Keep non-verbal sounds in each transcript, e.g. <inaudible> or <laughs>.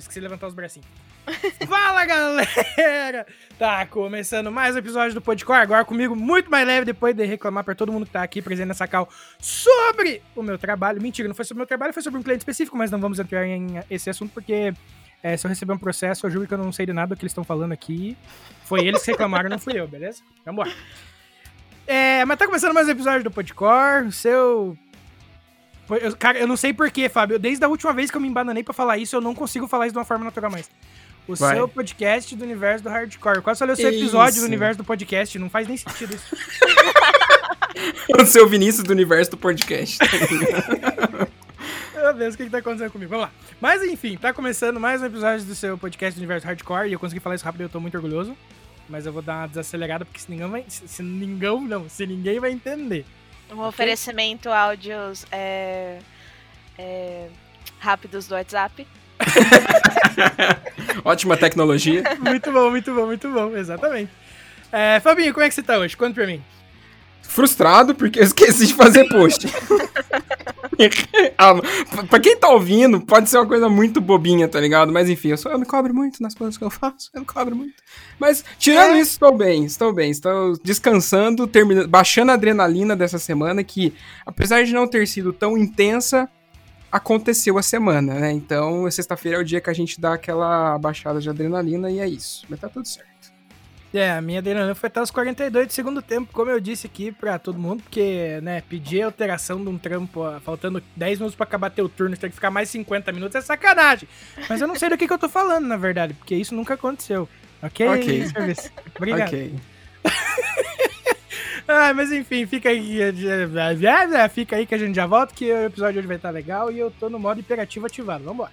esqueci de levantar os bracinhos. <laughs> Fala, galera! Tá começando mais um episódio do Podcore, agora comigo muito mais leve, depois de reclamar pra todo mundo que tá aqui presente nessa cal sobre o meu trabalho. Mentira, não foi sobre o meu trabalho, foi sobre um cliente específico, mas não vamos entrar em esse assunto porque é, se eu receber um processo, eu juro que eu não sei de nada do que eles estão falando aqui. Foi eles que reclamaram, não fui eu, beleza? Vambora. É, mas tá começando mais um episódio do Podcore, seu eu, cara, eu não sei porquê, Fábio. Desde a última vez que eu me embananei pra falar isso, eu não consigo falar isso de uma forma natural mais. O Vai. seu podcast do universo do hardcore. Quase falei o seu episódio isso. do universo do podcast. Não faz nem sentido isso. <laughs> o seu Vinícius do universo do podcast. Meu Deus, o que, que tá acontecendo comigo? Vamos lá. Mas enfim, tá começando mais um episódio do seu podcast do universo hardcore. E eu consegui falar isso rápido e eu tô muito orgulhoso. Mas eu vou dar uma desacelerada, porque se ninguém vai. Se ninguém não, se ninguém vai entender. Um okay. oferecimento áudios é, é, rápidos do WhatsApp. <laughs> Ótima tecnologia. muito bom, muito bom, muito bom, exatamente. É, Fabinho, como é que você tá hoje? Conta pra mim. Frustrado porque eu esqueci de fazer post. <laughs> ah, pra quem tá ouvindo, pode ser uma coisa muito bobinha, tá ligado? Mas enfim, eu, só, eu me cobro muito nas coisas que eu faço, eu me cobro muito. Mas, tirando é. isso, estou bem, estou bem. Estou descansando, terminando, baixando a adrenalina dessa semana, que, apesar de não ter sido tão intensa, aconteceu a semana, né? Então, sexta-feira é o dia que a gente dá aquela baixada de adrenalina e é isso. Mas tá tudo certo. É, a minha adrenalina foi até os 42 de segundo tempo, como eu disse aqui pra todo mundo, porque, né, pedir alteração de um trampo, faltando 10 minutos pra acabar teu turno, tem que ficar mais 50 minutos, é sacanagem. Mas eu não sei do que, que eu tô falando, na verdade, porque isso nunca aconteceu. Ok? Ok. Obrigado. Ok. <laughs> ah, mas enfim, fica aí, fica aí que a gente já volta, que o episódio hoje vai estar legal e eu tô no modo imperativo ativado. Vambora.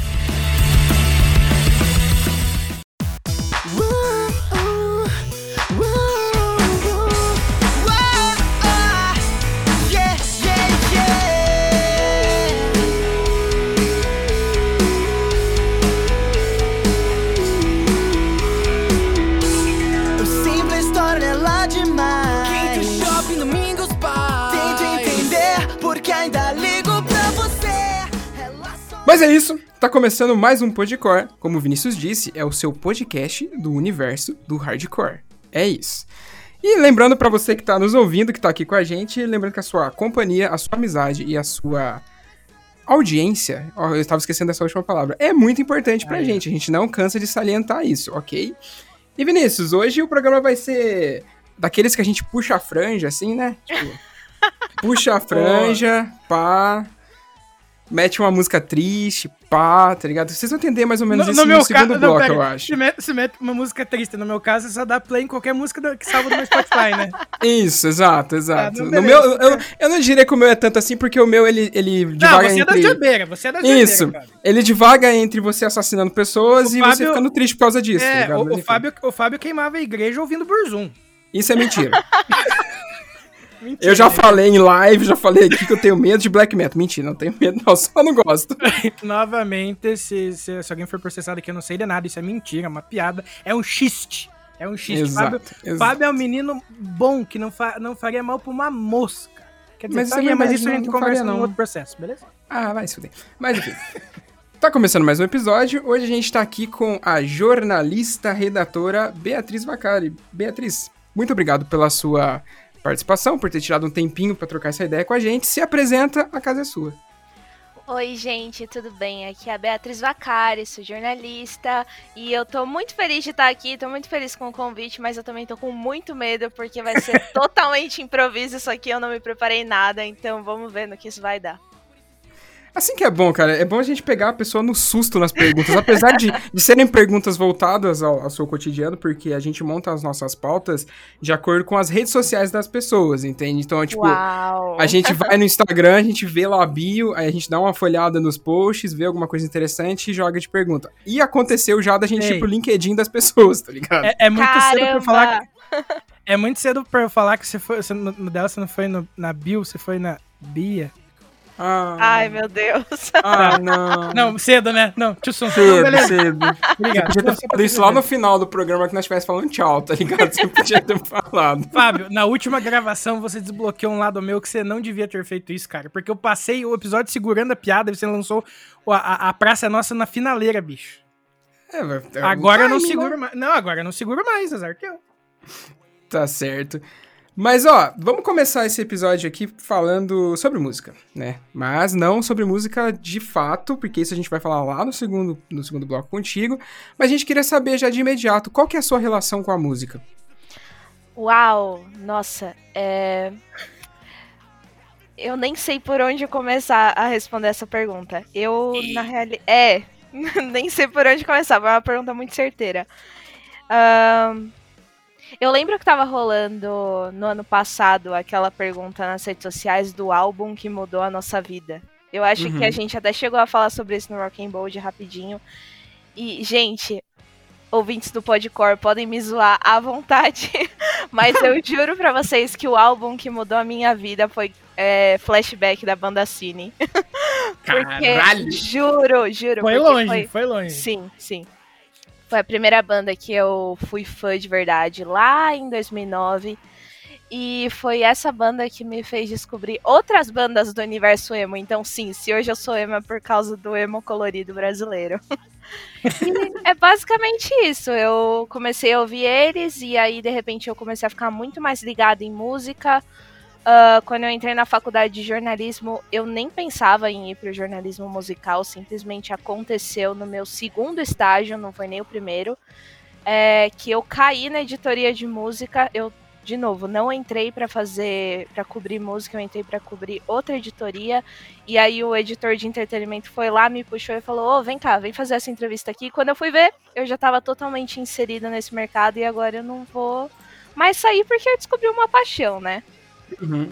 Mas é isso, tá começando mais um Podcore. Como o Vinícius disse, é o seu podcast do universo do hardcore. É isso. E lembrando para você que tá nos ouvindo, que tá aqui com a gente, lembrando que a sua companhia, a sua amizade e a sua audiência, ó, eu estava esquecendo dessa última palavra, é muito importante pra Aí. gente. A gente não cansa de salientar isso, ok? E Vinícius, hoje o programa vai ser daqueles que a gente puxa a franja, assim, né? Tipo, <laughs> puxa a franja, pá mete uma música triste, pá, tá ligado? Vocês vão entender mais ou menos no, isso no, no segundo bloco, não, eu acho. Se mete, se mete, uma música triste, no meu caso, é só dá play em qualquer música que salva do meu Spotify, né? Isso, exato, exato. Ah, no meu, eu, eu, eu, não diria que o meu é tanto assim, porque o meu, ele, ele divaga não, você entre... é da jabeira, você é da jabeira, Isso, cara. ele divaga entre você assassinando pessoas o e Fábio... você ficando triste por causa disso, é, tá o, o, Fábio, o Fábio queimava a igreja ouvindo Burzum. Isso é mentira. <laughs> Eu já falei em live, já falei aqui que eu tenho medo de black metal. Mentira, não tenho medo, não, só não gosto. <laughs> Novamente, se, se, se alguém for processado aqui, eu não sei de nada, isso é mentira, é uma piada. É um xiste. É um xiste. Exato, Fábio, exato. Fábio é um menino bom que não, fa, não faria mal pra uma mosca. Quer dizer, Mas isso é faria, mas isso a gente não conversa faria, num outro processo, beleza? Ah, vai se fuder. Mas enfim. Tá começando mais um episódio. Hoje a gente tá aqui com a jornalista, redatora Beatriz Vacari. Beatriz, muito obrigado pela sua participação, por ter tirado um tempinho pra trocar essa ideia com a gente. Se apresenta, a casa é sua. Oi, gente, tudo bem? Aqui é a Beatriz Vacari, sou jornalista e eu tô muito feliz de estar aqui, tô muito feliz com o convite, mas eu também tô com muito medo porque vai ser <laughs> totalmente improviso isso aqui, eu não me preparei nada, então vamos ver no que isso vai dar. Assim que é bom, cara. É bom a gente pegar a pessoa no susto nas perguntas. Apesar de, de serem perguntas voltadas ao, ao seu cotidiano, porque a gente monta as nossas pautas de acordo com as redes sociais das pessoas, entende? Então, tipo, Uau! A gente vai no Instagram, a gente vê lá a bio, aí a gente dá uma folhada nos posts, vê alguma coisa interessante e joga de pergunta. E aconteceu já da gente Ei. ir pro LinkedIn das pessoas, tá ligado? É, é muito cedo pra eu falar. Caramba! que- É muito cedo pra eu falar que você foi. Você, no, no dela você não foi no- na Bill, você foi na Bia. Ah, Ai, meu Deus. ah <laughs> não. Não, cedo, né? Não, tio Sun. Cedo, Beleza, cedo. obrigado. Podia Não, ter falado isso lá no final do programa que nós estivéssemos falando tchau, tá ligado? Você podia ter <laughs> falado. Fábio, na última gravação você desbloqueou um lado meu que você não devia ter feito isso, cara. Porque eu passei o episódio segurando a piada e você lançou a, a, a Praça é Nossa na finaleira, bicho. É, mas- é um Agora eu não né? seguro mais. Não, agora eu não seguro mais, azar que eu. Tá certo. Mas ó, vamos começar esse episódio aqui falando sobre música, né? Mas não sobre música de fato, porque isso a gente vai falar lá no segundo, no segundo bloco contigo. Mas a gente queria saber já de imediato, qual que é a sua relação com a música? Uau! Nossa, é. Eu nem sei por onde começar a responder essa pergunta. Eu, na realidade. É, <laughs> nem sei por onde começar, mas é uma pergunta muito certeira. Ahn, Eu lembro que tava rolando no ano passado aquela pergunta nas redes sociais do álbum que mudou a nossa vida. Eu acho Uhum. que a gente até chegou a falar sobre isso no Rock and Bold rapidinho. E, gente, ouvintes do Podcore podem me zoar à vontade, <laughs> mas eu <laughs> juro pra vocês que o álbum que mudou a minha vida foi é, Flashback da banda Cine. <laughs> Porque, juro, juro. Foi longe, foi- foi longe. Sim, sim. Foi a primeira banda que eu fui fã de verdade lá em 2009. E foi essa banda que me fez descobrir outras bandas do universo emo. Então, sim, se hoje eu sou emo é por causa do emo colorido brasileiro. <laughs> é basicamente isso. Eu comecei a ouvir eles e aí, de repente, eu comecei a ficar muito mais ligada em música. Ah, quando eu entrei na faculdade de jornalismo, eu nem pensava em ir para o jornalismo musical, simplesmente aconteceu no meu segundo estágio, não foi nem o primeiro, é, que eu caí na editoria de música. Eu, de novo, não entrei para fazer, para cobrir música, eu entrei para cobrir outra editoria. E aí o editor de entretenimento foi lá, me puxou e falou: Ô, vem cá, vem fazer essa entrevista aqui. Quando eu fui ver, eu já estava totalmente inserida nesse mercado e agora eu não vou mais sair porque eu descobri uma paixão, né? Uhum.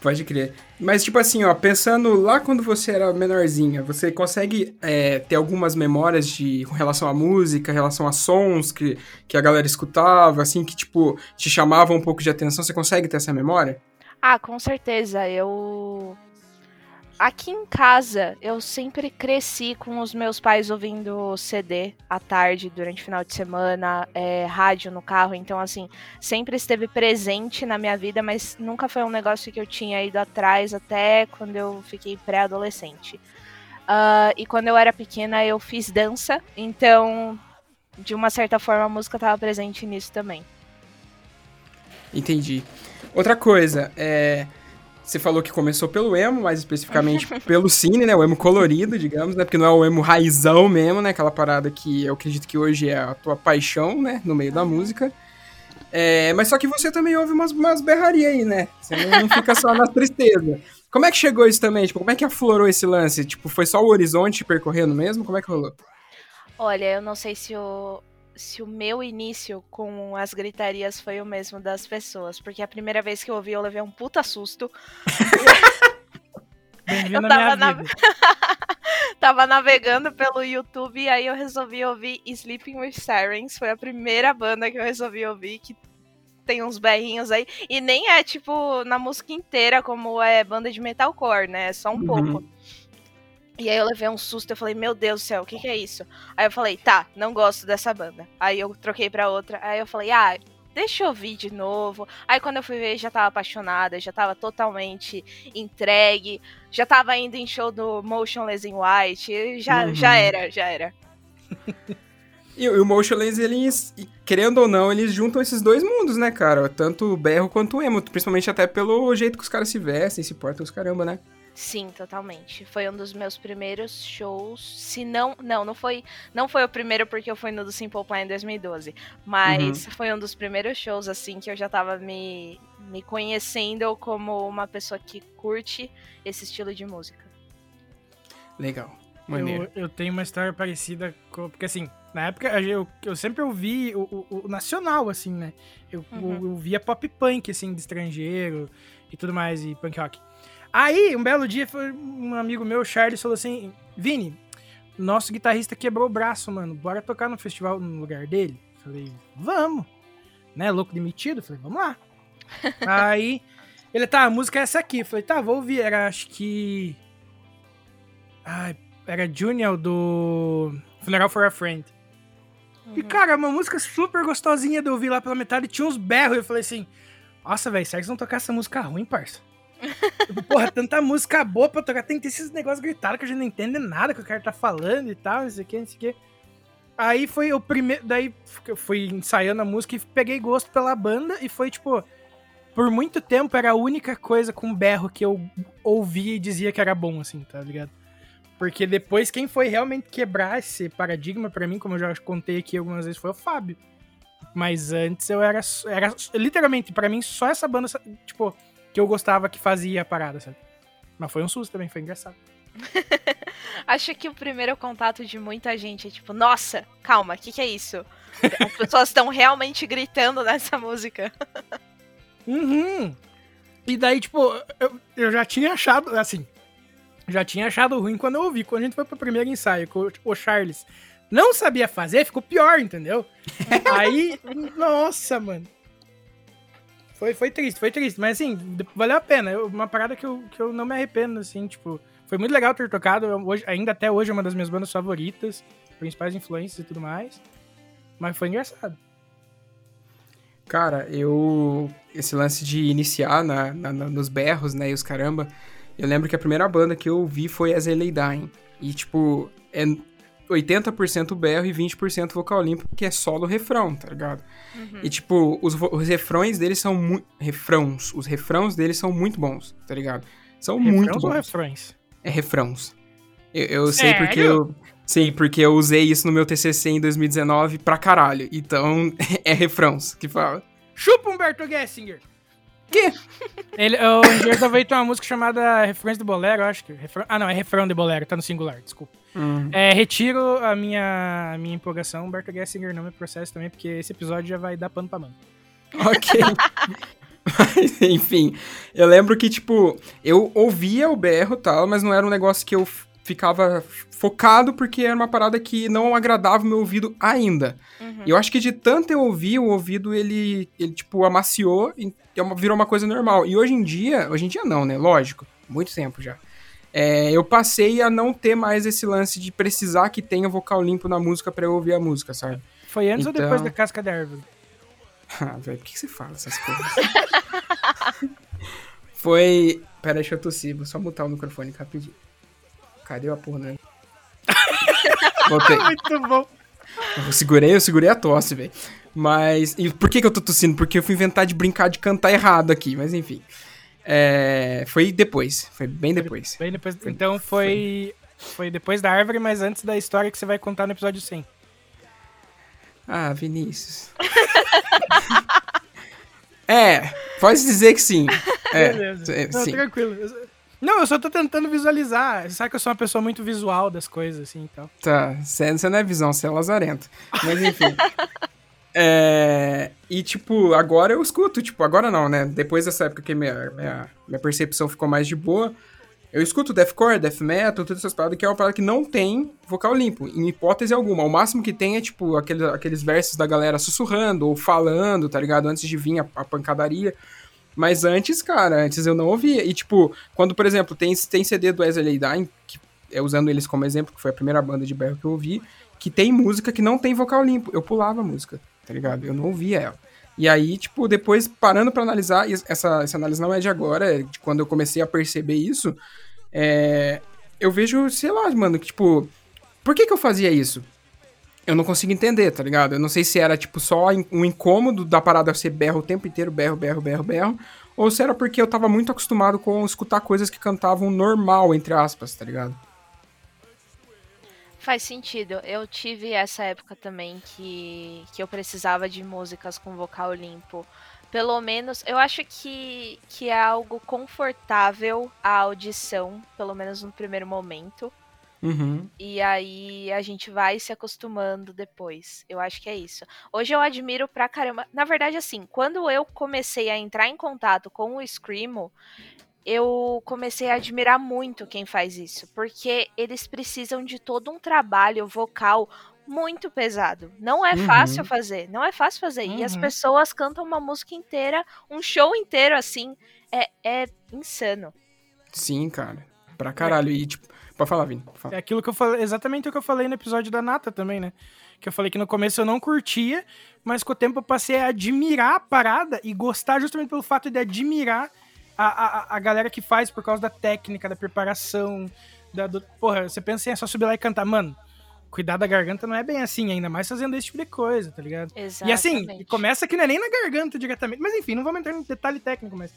Pode crer. Mas, tipo assim, ó, pensando lá quando você era menorzinha, você consegue é, ter algumas memórias de com relação à música, relação a sons que, que a galera escutava, assim, que, tipo, te chamavam um pouco de atenção? Você consegue ter essa memória? Ah, com certeza. Eu. Aqui em casa, eu sempre cresci com os meus pais ouvindo CD à tarde, durante o final de semana, é, rádio no carro. Então, assim, sempre esteve presente na minha vida, mas nunca foi um negócio que eu tinha ido atrás até quando eu fiquei pré-adolescente. Ah, e quando eu era pequena, eu fiz dança, então, de uma certa forma, a música estava presente nisso também. Entendi. Outra coisa, é. Você falou que começou pelo emo, mais especificamente <laughs> pelo cine, né? O emo colorido, digamos, né? Porque não é o emo raizão mesmo, né? Aquela parada que eu acredito que hoje é a tua paixão, né? No meio da música. É, mas só que você também ouve umas, umas berrarias aí, né? Você não, não fica só na tristeza. Como é que chegou isso também? Tipo, como é que aflorou esse lance? Tipo, foi só o horizonte percorrendo mesmo? Como é que rolou? Olha, eu não sei se o, se o meu início com as gritarias foi o mesmo das pessoas, porque a primeira vez que eu ouvi eu levei um puta susto. <laughs> Eu tava na-. <laughs> Tava navegando pelo YouTube e aí eu resolvi ouvir Sleeping with Sirens. Foi a primeira banda que eu resolvi ouvir que tem uns berrinhos aí. E nem é, tipo, na música inteira, como é banda de metalcore, né? É só um uhum. pouco. E aí eu levei um susto, eu falei, meu Deus do céu, o que, que é isso? Aí eu falei, tá, não gosto dessa banda. Aí eu troquei pra outra, aí eu falei, ah, deixa eu ouvir de novo. Aí quando eu fui ver, já tava apaixonada, já tava totalmente entregue, já tava indo em show do Motionless in White, já, uhum. já era, já era. <laughs> E, o Motionless, eles, querendo ou não, eles juntam esses dois mundos, né, cara? Tanto o berro quanto o emo, principalmente até pelo jeito que os caras se vestem, se portam os caramba, né? Sim, totalmente. Foi um dos meus primeiros shows. Se não. Não, não foi. Não foi o primeiro porque eu fui no do Simple Plan em 2012. Mas uhum. foi um dos primeiros shows, assim, que eu já tava me, me conhecendo como uma pessoa que curte esse estilo de música. Legal. Eu, eu, tenho uma história parecida com. Porque assim, na época eu, eu sempre ouvi o, o, o nacional, assim, né? Eu, uhum. eu, eu via pop punk, assim, de estrangeiro e tudo mais, e punk rock. Aí, um belo dia, foi um amigo meu, Charles, falou assim: Vini, nosso guitarrista quebrou o braço, mano. Bora tocar no festival no lugar dele? Falei, vamos. Né, louco demitido? Falei, vamos lá. <laughs> Aí, ele, tá, a música é essa aqui. Falei, tá, vou ouvir. Era, acho que. Ai, era Junior do Funeral for a Friend. Uhum. E, cara, uma música super gostosinha de ouvir lá pela metade. Tinha uns berros. Eu falei assim: Nossa, velho, será que eles vão tocar essa música ruim, parça? Porra, tanta música boa pra tocar, tem que esses negócios gritados que a gente não entende nada que o cara tá falando e tal, não sei o que, não sei o que. Aí foi o primeiro. Daí fui ensaiando a música e peguei gosto pela banda e foi tipo. Por muito tempo era a única coisa com berro que eu ouvia e dizia que era bom, assim, tá ligado? Porque depois quem foi realmente quebrar esse paradigma para mim, como eu já contei aqui algumas vezes, foi o Fábio. Mas antes eu era. era literalmente, para mim, só essa banda, tipo, que eu gostava que fazia a parada, sabe? Mas foi um susto também, foi engraçado. <laughs> Acho que o primeiro contato de muita gente é tipo, nossa, calma, o que, que é isso? As <laughs> pessoas estão realmente gritando nessa música. uhum. E daí, tipo, eu, eu já tinha achado, assim, já tinha achado ruim quando eu ouvi. Quando a gente foi pro primeiro ensaio, com o Charles não sabia fazer, ficou pior, entendeu? <laughs> Aí, nossa, mano. Foi, foi triste, foi triste. Mas assim, valeu a pena. Eu, uma parada que eu, que eu não me arrependo, assim, tipo. Foi muito legal ter tocado. Hoje, ainda até hoje é uma das minhas bandas favoritas. Principais influências e tudo mais. Mas foi engraçado. Cara, eu. Esse lance de iniciar na, na, nos berros, né? E os caramba. Eu lembro que a primeira banda que eu ouvi foi As Dying. E, tipo, é 80% berro e 20% vocal limpo, que é solo refrão, tá ligado? Uhum. E, tipo, os, os refrões deles são muito. Refrãos. Os refrãos deles são muito bons, tá ligado? São refrãos muito bons. ou refrões? É refrãos. Eu, eu sei porque eu. Sim, porque eu usei isso no meu TCC em 2019 pra caralho. Então, <laughs> é refrãos que fala. Chupa Humberto Gessinger! Quê? Ele, o engenheiro tem uma música chamada Refrões do Bolero, acho que. Refrão, ah, não, é Refrão de Bolero, tá no singular, desculpa. Hum. É, retiro a minha, a minha empolgação. Humberto Gessinger não me processa também, porque esse episódio já vai dar pano pra mão. Ok. mas, <laughs> enfim, eu lembro que, tipo, eu ouvia o berro e tal, mas não era um negócio que eu ficava focado porque era uma parada que não agradava o meu ouvido ainda. Uhum. E eu acho que de tanto eu ouvir, o ouvido ele, ele tipo, amaciou e é virou uma coisa normal. E hoje em dia, hoje em dia não, né? Lógico, muito tempo já. É, eu passei a não ter mais esse lance de precisar que tenha vocal limpo na música para eu ouvir a música, sabe? Foi antes então... ou depois da casca da árvore? <laughs> ah, velho, por que você fala essas coisas? <laughs> Foi. Pera, deixa eu tossir, vou só mutar o microfone rapidinho. Cadê a porra, né? Voltei. Muito bom. Eu segurei, eu segurei a tosse, velho. Mas. E por que, que eu tô tossindo? Porque eu fui inventar de brincar de cantar errado aqui, mas enfim. É, foi depois. Foi bem depois. Bem depois. Então foi. Foi depois da árvore, mas antes da história que você vai contar no episódio 100. Ah, Vinícius. <laughs> é, pode dizer que sim. É, Beleza. É, Não, sim. tranquilo. Não, eu só tô tentando visualizar. Você sabe que eu sou uma pessoa muito visual das coisas, assim, então. Tá, você não é visão, você é lazarento. Mas enfim. <laughs> é, e, tipo, agora eu escuto, tipo, agora não, né? Depois dessa época que minha, minha, minha percepção ficou mais de boa, Eu escuto deathcore, death metal, todas essas paradas que é uma parada que não tem vocal limpo, em hipótese alguma. O máximo que tem é, tipo, aquele, aqueles versos da galera sussurrando ou falando, tá ligado? Antes de vir a, a pancadaria. Mas antes, cara, antes eu não ouvia. E, tipo, quando, por exemplo, tem, tem CD do Wesley Dying, que é usando eles como exemplo, que foi a primeira banda de berro que eu ouvi, que tem música que não tem vocal limpo. Eu pulava a música, tá ligado? Eu não ouvia ela. E aí, tipo, depois parando para analisar, essa, essa análise não é de agora, é de quando eu comecei a perceber isso, é, eu vejo, sei lá, mano, que, tipo, por que que eu fazia isso? Eu não consigo entender, tá ligado? Eu não sei se era, tipo, só um incômodo da parada ser berro o tempo inteiro, berro, berro, berro, berro, ou se era porque eu tava muito acostumado com escutar coisas que cantavam normal, entre aspas, tá ligado? Faz sentido. Eu tive essa época também que, que eu precisava de músicas com vocal limpo. Pelo menos, eu acho que, que é algo confortável a audição, pelo menos no primeiro momento. Uhum. E aí a gente vai se acostumando depois. Eu acho que é isso. Hoje eu admiro pra caramba. Na verdade, assim, quando eu comecei a entrar em contato com o Screamo, eu comecei a admirar muito quem faz isso, porque eles precisam de todo um trabalho vocal muito pesado. Não é uhum. fácil fazer, não é fácil fazer. Uhum. E as uhum. pessoas cantam uma música inteira, um show inteiro assim, é, é insano. Sim, cara. Pra caralho. E, tipo, pode falar, Vini. Fala. É aquilo que eu falei, exatamente o que eu falei no episódio da Nata também, né? Que eu falei que no começo eu não curtia, mas com o tempo eu passei a admirar a parada e gostar justamente pelo fato de admirar a, a, a galera que faz por causa da técnica, da preparação. Da, do, porra, você pensa em é só subir lá e cantar. Mano, cuidar da garganta não é bem assim, ainda mais fazendo esse tipo de coisa, tá ligado? Exatamente. E assim, começa que não é nem na garganta diretamente. Mas enfim, não vamos entrar em detalhe técnico, mas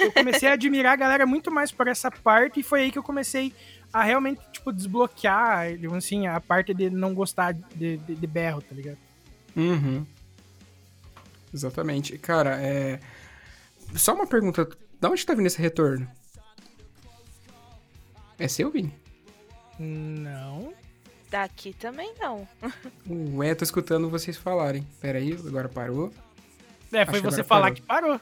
eu comecei a admirar a galera muito mais por essa parte e foi aí que eu comecei a realmente, tipo, desbloquear, assim, a parte de não gostar de, de, de berro, tá ligado? Uhum. Exatamente. Cara, é. Só uma pergunta da onde tá vindo esse retorno? É seu, Vini? Não. Daqui também não. <laughs> Ué, tô escutando vocês falarem. Pera aí, agora parou. É, foi Acho você falar parou. que parou.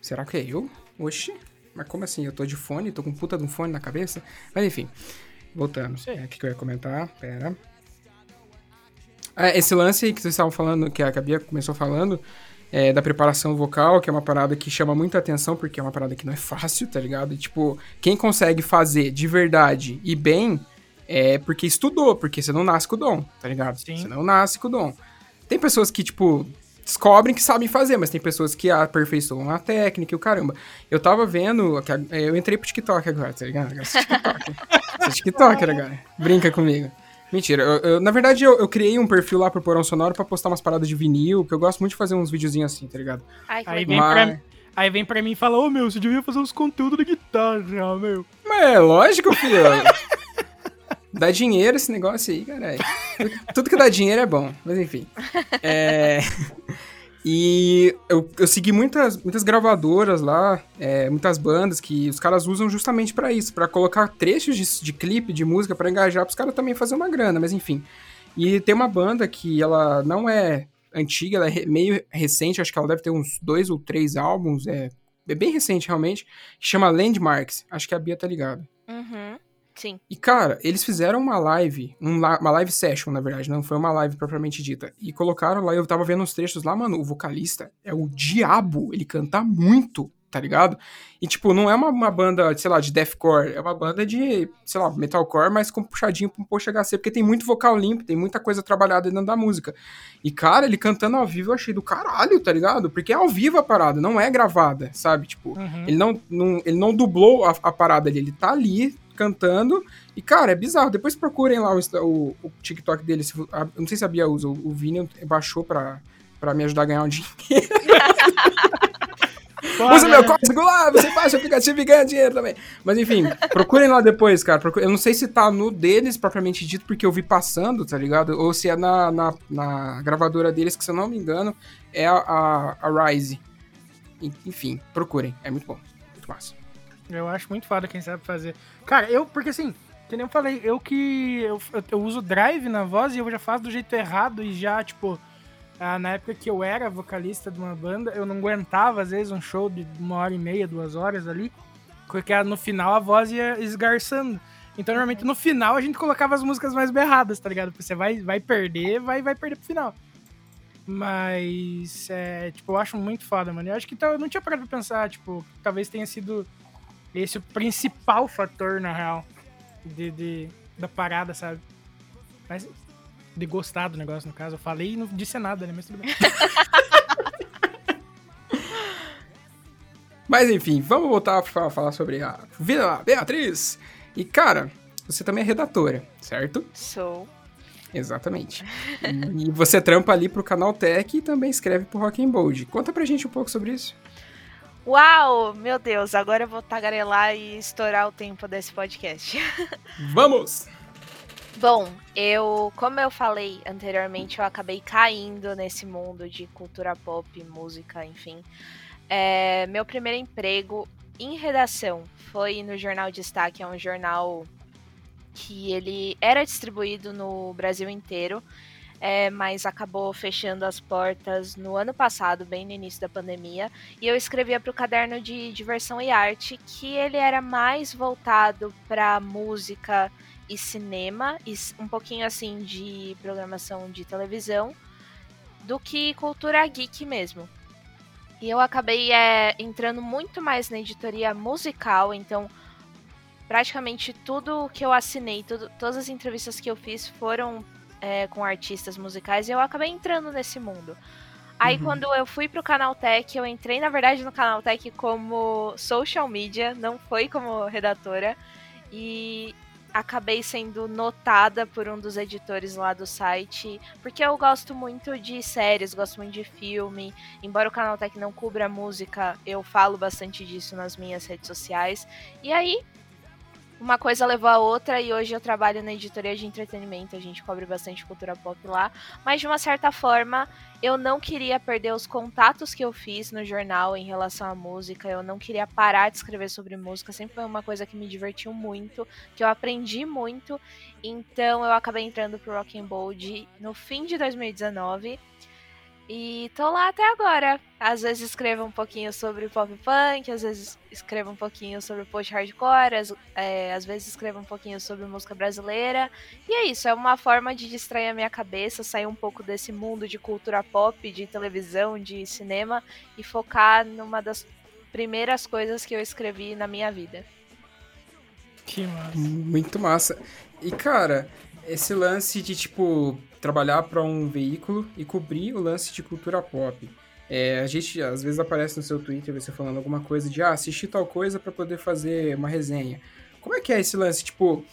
Será que é eu? Oxi. Mas como assim? Eu tô de fone, tô com puta de um fone na cabeça. Mas enfim, voltando. É, o que, eu ia comentar? Pera. Ah, esse lance aí que vocês estavam falando, que a Gabi começou falando, é, da preparação vocal, que é uma parada que chama muita atenção, porque é uma parada que não é fácil, tá ligado? E, tipo, quem consegue fazer de verdade e bem é porque estudou, porque você não nasce com o dom, tá ligado? Sim. Você não nasce com o dom. Tem pessoas que, tipo, descobrem que sabem fazer, mas tem pessoas que aperfeiçoam a técnica e o caramba. Eu tava vendo, eu entrei pro TikTok agora, tá ligado? Eu sou TikTok. <laughs> sou TikToker agora. Brinca comigo. Mentira, eu, eu, na verdade eu, eu, criei um perfil lá pro Porão Sonoro pra postar umas paradas de vinil, que eu gosto muito de fazer uns videozinhos assim, tá ligado? Ai, aí, vem Mas... pra, aí vem pra mim e fala, ô oh, meu, você devia fazer uns conteúdos de guitarra, meu. Mas é lógico, filho. <laughs> dá dinheiro esse negócio aí, cara. Tudo que dá dinheiro é bom, mas enfim. É... E eu, eu segui muitas, muitas gravadoras lá, é, muitas bandas que os caras usam justamente para isso, para colocar trechos de, de clipe, de música, para engajar, os caras também fazer uma grana, mas enfim. E tem uma banda que ela não é antiga, ela é meio recente, acho que ela deve ter uns dois ou três álbuns, é, é bem recente realmente, que chama Landmarks. Acho que a Bia tá ligada. Uhum. Sim. E, cara, eles fizeram uma live, uma live session, na verdade, não foi uma live propriamente dita. E colocaram lá, eu tava vendo uns trechos lá, mano, o vocalista é o diabo, ele canta muito, tá ligado? E, tipo, não é uma, uma banda, sei lá, de deathcore, é uma banda de, sei lá, metalcore, mas com puxadinho pra um post HC, porque tem muito vocal limpo, tem muita coisa trabalhada dentro da música. E, cara, ele cantando ao vivo eu achei do caralho, tá ligado? Porque é ao vivo a parada, não é gravada, sabe? Tipo, uhum. ele, não, não, ele não dublou a, a parada ali, ele tá ali, cantando. E, cara, é bizarro. Depois procurem lá o, o, o TikTok dele. Se, a, não sei se a Bia usa. O, o Vini baixou pra, pra me ajudar a ganhar um dinheiro. <laughs> Usa meu código lá, você baixa o aplicativo e ganha dinheiro também. Mas enfim, procurem lá depois, cara. Eu não sei se tá no deles, propriamente dito, porque eu vi passando, tá ligado? Ou se é na, na, na gravadora deles, que se eu não me engano, é a, a, a Rise. Enfim, procurem. É muito bom. Muito massa. Eu acho muito foda quem sabe fazer. Cara, eu, porque assim, que nem eu falei, eu que. Eu, eu uso drive na voz e eu já faço do jeito errado e já, tipo. Ah, na época que eu era vocalista de uma banda, eu não aguentava, às vezes, um show de uma hora e meia, duas horas ali. Porque no final a voz ia esgarçando. Então, normalmente no final a gente colocava as músicas mais berradas, tá ligado? Porque você vai, vai perder, vai, vai perder pro final. Mas, é, tipo, eu acho muito foda, mano. Eu acho que eu não tinha parado pra pensar, tipo, talvez tenha sido esse o principal fator, na real, de, de da parada, sabe? Mas, de gostar do negócio, no caso. Eu falei e não disse nada, né? Mas tudo bem. <laughs> Mas enfim, vamos voltar a falar sobre a vida da Beatriz. E cara, você também é redatora, certo? Sou. Exatamente. e você trampa ali pro canal Tech e também escreve pro Rock and Bold. Conta pra gente um pouco sobre isso. Uau, meu Deus, agora eu vou tagarelar e estourar o tempo desse podcast. <laughs> Vamos! Bom, eu, como eu falei anteriormente, eu acabei caindo nesse mundo de cultura pop, música, enfim. É, meu primeiro emprego em redação foi no Jornal Destaque, é um jornal que ele era distribuído no Brasil inteiro, é, mas acabou fechando as portas no ano passado, bem no início da pandemia. E eu escrevia para o caderno de diversão e arte, que ele era mais voltado para música e cinema, e um pouquinho assim de programação de televisão, do que cultura geek mesmo. E eu acabei é, entrando muito mais na editoria musical, então praticamente tudo que eu assinei, tudo, todas as entrevistas que eu fiz foram é, com artistas musicais e eu acabei entrando nesse mundo. Aí uhum. quando eu fui pro Canaltech, eu entrei na verdade no Canaltech como social media, não foi como redatora. E acabei sendo notada por um dos editores lá do site, porque eu gosto muito de séries, gosto muito de filme. Embora o Canaltech não cubra música, eu falo bastante disso nas minhas redes sociais. E aí uma coisa levou a outra e hoje eu trabalho na editoria de entretenimento, a gente cobre bastante cultura pop lá, mas de uma certa forma eu não queria perder os contatos que eu fiz no jornal em relação à música, eu não queria parar de escrever sobre música, sempre foi uma coisa que me divertiu muito, que eu aprendi muito, então eu acabei entrando pro Rock and Bold no fim de 2019 e tô lá até agora. Às vezes escrevo um pouquinho sobre pop punk, às vezes escrevo um pouquinho sobre post-hardcore, às, é, às vezes escrevo um pouquinho sobre música brasileira. E é isso, é uma forma de distrair a minha cabeça, sair um pouco desse mundo de cultura pop, de televisão, de cinema e focar numa das primeiras coisas que eu escrevi na minha vida. Que massa. Muito massa. E cara, esse lance de tipo trabalhar para um veículo e cobrir o lance de cultura pop. É, a gente às vezes aparece no seu Twitter você falando alguma coisa de ah, assistir tal coisa para poder fazer uma resenha. Como é que é esse lance? Tipo,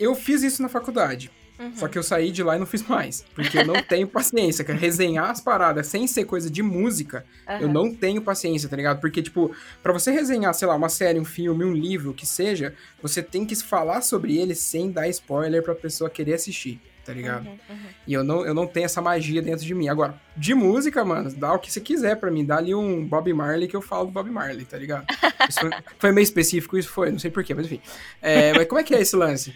eu fiz isso na faculdade. Uhum. Só que eu saí de lá e não fiz mais. Porque eu não <laughs> tenho paciência. Que resenhar as paradas sem ser coisa de música, uhum. eu não tenho paciência, tá ligado? Porque, tipo, para você resenhar, sei lá, uma série, um filme, um livro, o que seja, você tem que falar sobre ele sem dar spoiler pra pessoa querer assistir tá ligado? Uhum, uhum. E eu não, eu não tenho essa magia dentro de mim. Agora, de música, mano, dá o que você quiser pra mim. Dá ali um Bob Marley que eu falo do Bob Marley, tá ligado? <laughs> Foi, foi meio específico, isso foi, não sei porquê, mas enfim. É, mas como é que é esse lance?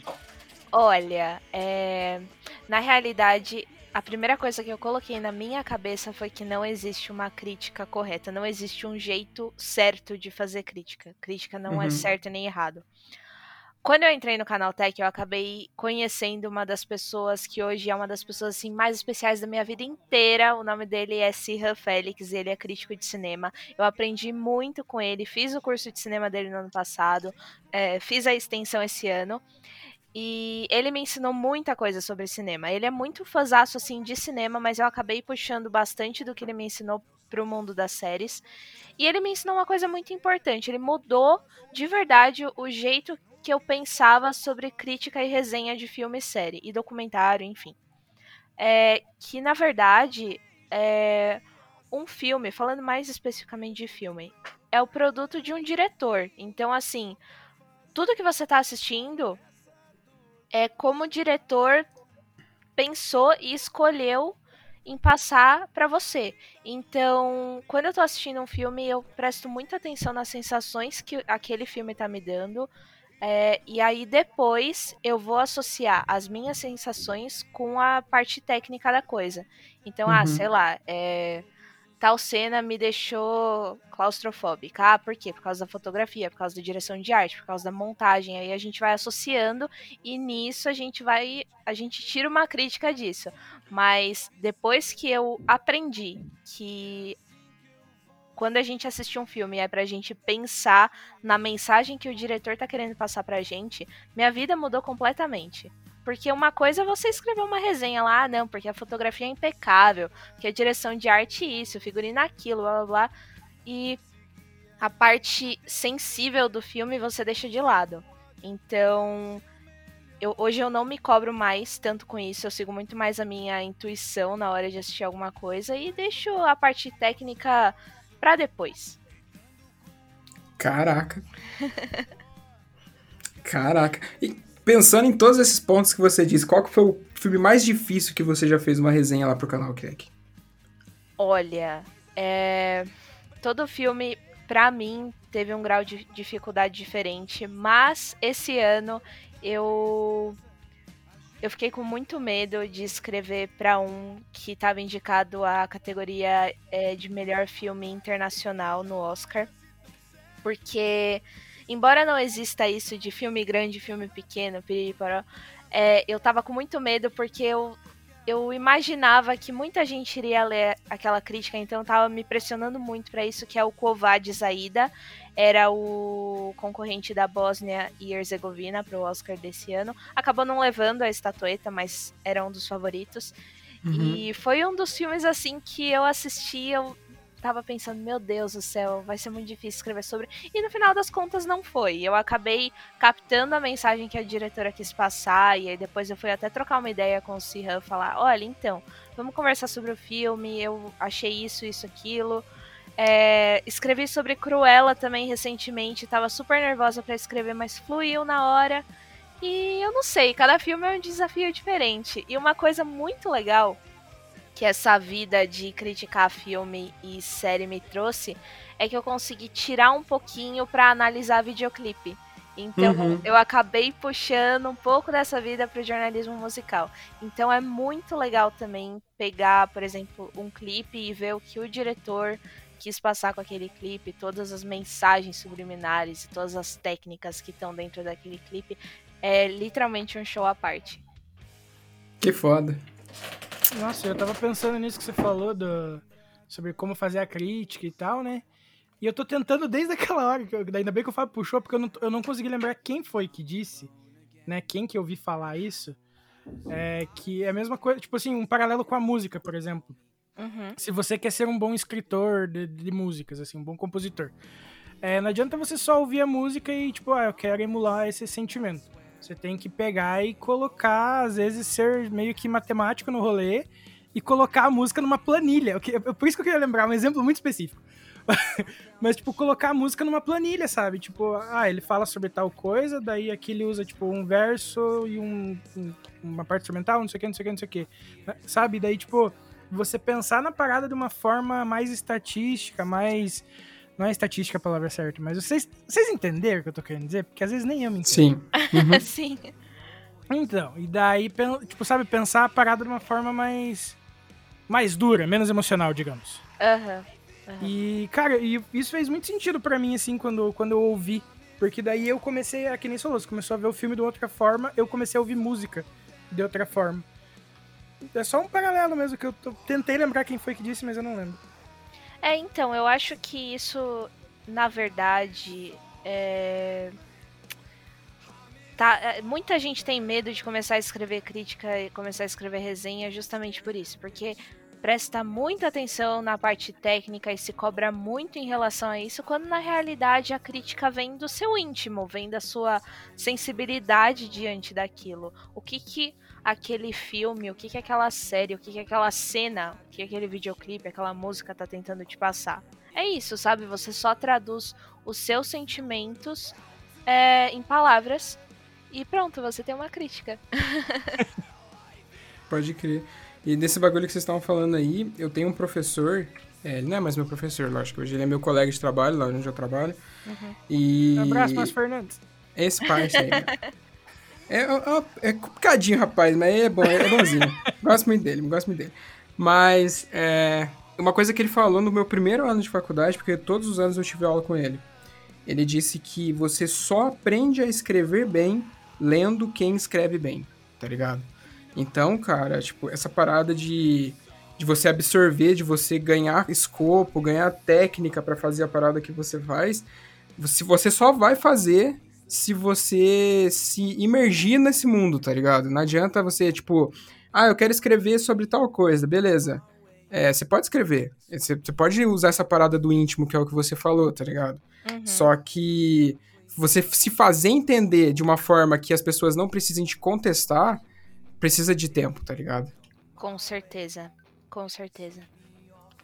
Olha, é... na realidade, a primeira coisa que eu coloquei na minha cabeça foi que não existe uma crítica correta, não existe um jeito certo de fazer crítica. Crítica não é uhum. é certo nem errado. Quando eu entrei no canal Tech, eu acabei conhecendo uma das pessoas que hoje é uma das pessoas assim mais especiais da minha vida inteira. O nome dele é Sirra Félix, ele é crítico de cinema. Eu aprendi muito com ele, fiz o curso de cinema dele no ano passado, é, fiz a extensão esse ano. E ele me ensinou muita coisa sobre cinema. Ele é muito fãzaço assim de cinema, mas eu acabei puxando bastante do que ele me ensinou para o mundo das séries. E ele me ensinou uma coisa muito importante. Ele mudou de verdade o jeito que eu pensava sobre crítica e resenha de filme e série, e documentário, enfim. É, que, na verdade, é, um filme, falando mais especificamente de filme, é o produto de um diretor. Então, assim, tudo que você está assistindo é como o diretor pensou e escolheu em passar para você. Então, quando eu tô assistindo um filme, eu presto muita atenção nas sensações que aquele filme tá me dando, é, e aí depois eu vou associar as minhas sensações com a parte técnica da coisa. Então, ah, uhum. ah, sei lá, é, tal cena me deixou claustrofóbica. Ah, por quê? Por causa da fotografia, por causa da direção de arte, por causa da montagem. Aí a gente vai associando e nisso a gente vai, a gente tira uma crítica disso. Mas depois que eu aprendi que quando a gente assiste um filme é pra gente pensar na mensagem que o diretor tá querendo passar pra gente, minha vida mudou completamente. Porque uma coisa é você escrever uma resenha lá, ah, não, porque a fotografia é impecável, porque a direção de arte é isso, figurino é aquilo, blá blá blá. E a parte sensível do filme você deixa de lado. Então, eu, hoje eu não me cobro mais tanto com isso, eu sigo muito mais a minha intuição na hora de assistir alguma coisa e deixo a parte técnica para depois. Caraca. <laughs> Caraca. E pensando em todos esses pontos que você disse, qual que foi o filme mais difícil que você já fez uma resenha lá pro canal Crack? Olha, é... todo filme, pra mim, teve um grau de dificuldade diferente, mas esse ano eu eu fiquei com muito medo de escrever para um que estava indicado à categoria é, de melhor filme internacional no Oscar, porque embora não exista isso de filme grande, filme pequeno, piripara, é, eu tava com muito medo porque eu, eu imaginava que muita gente iria ler aquela crítica, então tava me pressionando muito para isso, que é o Kovad Zaida, era o concorrente da Bósnia e Herzegovina para o Oscar desse ano. Acabou não levando a estatueta, mas era um dos favoritos. Uhum. E foi um dos filmes assim que eu assisti, eu tava pensando, meu Deus do céu, vai ser muito difícil escrever sobre. E no final das contas não foi. Eu acabei captando a mensagem que a diretora quis passar, e aí depois eu fui até trocar uma ideia com o Sihan, falar, olha, então, vamos conversar sobre o filme, eu achei isso, isso, aquilo. É, escrevi sobre Cruella também recentemente, tava super nervosa para escrever, mas fluiu na hora. E eu não sei, cada filme é um desafio diferente. E uma coisa muito legal que essa vida de criticar filme e série me trouxe é que eu consegui tirar um pouquinho para analisar videoclipe. Então uhum. eu acabei puxando um pouco dessa vida para o jornalismo musical. Então é muito legal também pegar, por exemplo, um clipe e ver o que o diretor quis passar com aquele clipe, todas as mensagens subliminares e todas as técnicas que estão dentro daquele clipe. É literalmente um show à parte. Que foda. Nossa, eu tava pensando nisso que você falou do, sobre como fazer a crítica e tal, né? E eu tô tentando desde <laughs> aquela hora, que eu, ainda bem que o Fábio puxou, porque eu não, eu não consegui lembrar quem foi que disse, né? Quem que eu vi falar isso. É, que é a mesma coisa, tipo assim, um paralelo com a música, por exemplo. Uhum. Se você quer ser um bom escritor de, de músicas, assim, um bom compositor. É, não adianta você só ouvir a música e, tipo, ah, eu quero emular esse sentimento. Você tem que pegar e colocar, às vezes, ser meio que matemático no rolê e colocar a música numa planilha. Por isso que eu queria lembrar um exemplo muito específico. <laughs> Mas, tipo, colocar a música numa planilha, sabe? Tipo, ah, ele fala sobre tal coisa, daí aqui ele usa, tipo, um verso e um, um uma parte instrumental, não sei o que, não sei o que, não sei o que. Sabe? Daí, tipo, você pensar na parada de uma forma mais estatística, mais não é estatística a palavra certa, mas vocês, vocês entenderam o que eu tô querendo dizer? Porque às vezes nem eu me entendo. Sim. <laughs> Uhum. Sim. Então, e daí, tipo, sabe, pensar a parada de uma forma mais. mais dura, menos emocional, digamos. Aham. Uhum. E, cara, e isso fez muito sentido para mim, assim, quando, quando eu ouvi. Porque daí eu comecei, a, que nem falou, você começou a ver o filme de outra forma, eu comecei a ouvir música de outra forma. É só um paralelo mesmo, que eu tentei lembrar quem foi que disse, mas eu não lembro. É, então, eu acho que isso, na verdade, é... Tá, é, muita gente tem medo de começar a escrever crítica e começar a escrever resenha justamente por isso, porque presta muita atenção na parte técnica e se cobra muito em relação a isso, quando na realidade a crítica vem do seu íntimo, vem da sua sensibilidade diante daquilo. O que que aquele filme, o que que aquela série, o que que aquela cena, o que aquele videoclipe, aquela música tá tentando te passar. É isso, sabe? Você só traduz os seus sentimentos é, em palavras e pronto, você tem uma crítica. <laughs> Pode crer. E desse bagulho que vocês estavam falando aí, eu tenho um professor, é, ele não é mais meu professor, lógico, hoje ele é meu colega de trabalho, lá onde eu trabalho. Uhum. E... Um abraço, Márcio Fernandes. Esse parte aí. <laughs> É, é, é, é, complicadinho, rapaz, mas é bom, é bonzinho. <laughs> gosto muito dele, gosto muito dele. Mas, é, uma coisa que ele falou no meu primeiro ano de faculdade, porque todos os anos eu tive aula com ele. Ele disse que você só aprende a escrever bem lendo quem escreve bem, tá ligado? Então, cara, tipo, essa parada de, de você absorver, de você ganhar escopo, ganhar técnica para fazer a parada que você faz, você, você só vai fazer se você se imergir nesse mundo, tá ligado? Não adianta você, tipo, ah, eu quero escrever sobre tal coisa, beleza. É, você pode escrever. Você, você, pode usar essa parada do íntimo, que é o que você falou, tá ligado? Uhum. Só que você se fazer entender de uma forma que as pessoas não precisem te contestar, precisa de tempo, tá ligado? Com certeza. Com certeza.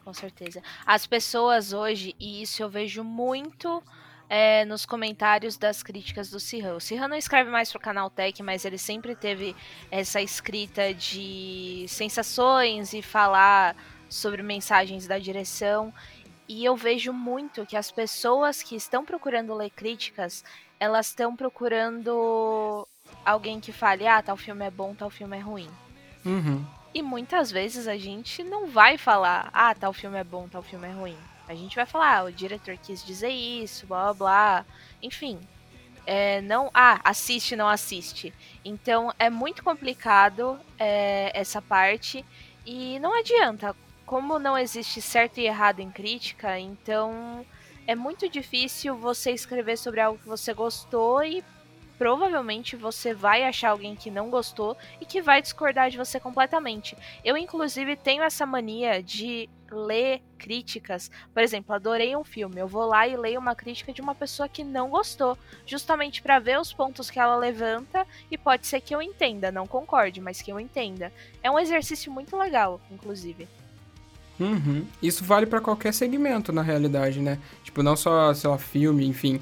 Com certeza. As pessoas hoje, e isso eu vejo muito é, nos comentários das críticas do Sirhan. O Sirhan não escreve mais pro canal Tech, mas ele sempre teve essa escrita de sensações e falar sobre mensagens da direção. E eu vejo muito que as pessoas que estão procurando ler críticas, elas estão procurando alguém que fale, ah, tal filme é bom, tal filme é ruim. Uhum. E muitas vezes a gente não vai falar, ah, tal filme é bom, tal filme é ruim. A gente vai falar, ah, o diretor quis dizer isso, blá blá blá. Enfim. É, não. Ah, assiste, não assiste. Então é muito complicado é, essa parte. E não adianta. Como não existe certo e errado em crítica, então é muito difícil você escrever sobre algo que você gostou e provavelmente você vai achar alguém que não gostou e que vai discordar de você completamente. Eu, inclusive, tenho essa mania de ler críticas. Por exemplo, adorei um filme, eu vou lá e leio uma crítica de uma pessoa que não gostou, justamente para ver os pontos que ela levanta e pode ser que eu entenda, não concorde, mas que eu entenda. É um exercício muito legal, inclusive. Uhum. Isso vale para qualquer segmento, na realidade, né? Tipo, não só, sei lá, filme, enfim.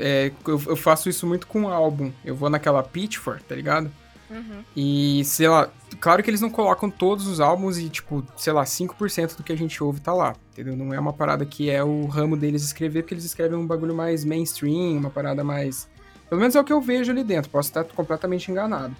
É, eu, eu, faço isso muito com álbum. Eu vou naquela Pitchfork, tá ligado? Uhum. E, sei lá, claro que eles não colocam todos os álbuns e, tipo, sei lá, 5% do que a gente ouve tá lá, entendeu? Não é uma parada que é o ramo deles escrever, porque eles escrevem um bagulho mais mainstream, uma parada mais. Pelo menos é o que eu vejo ali dentro, posso estar completamente enganado.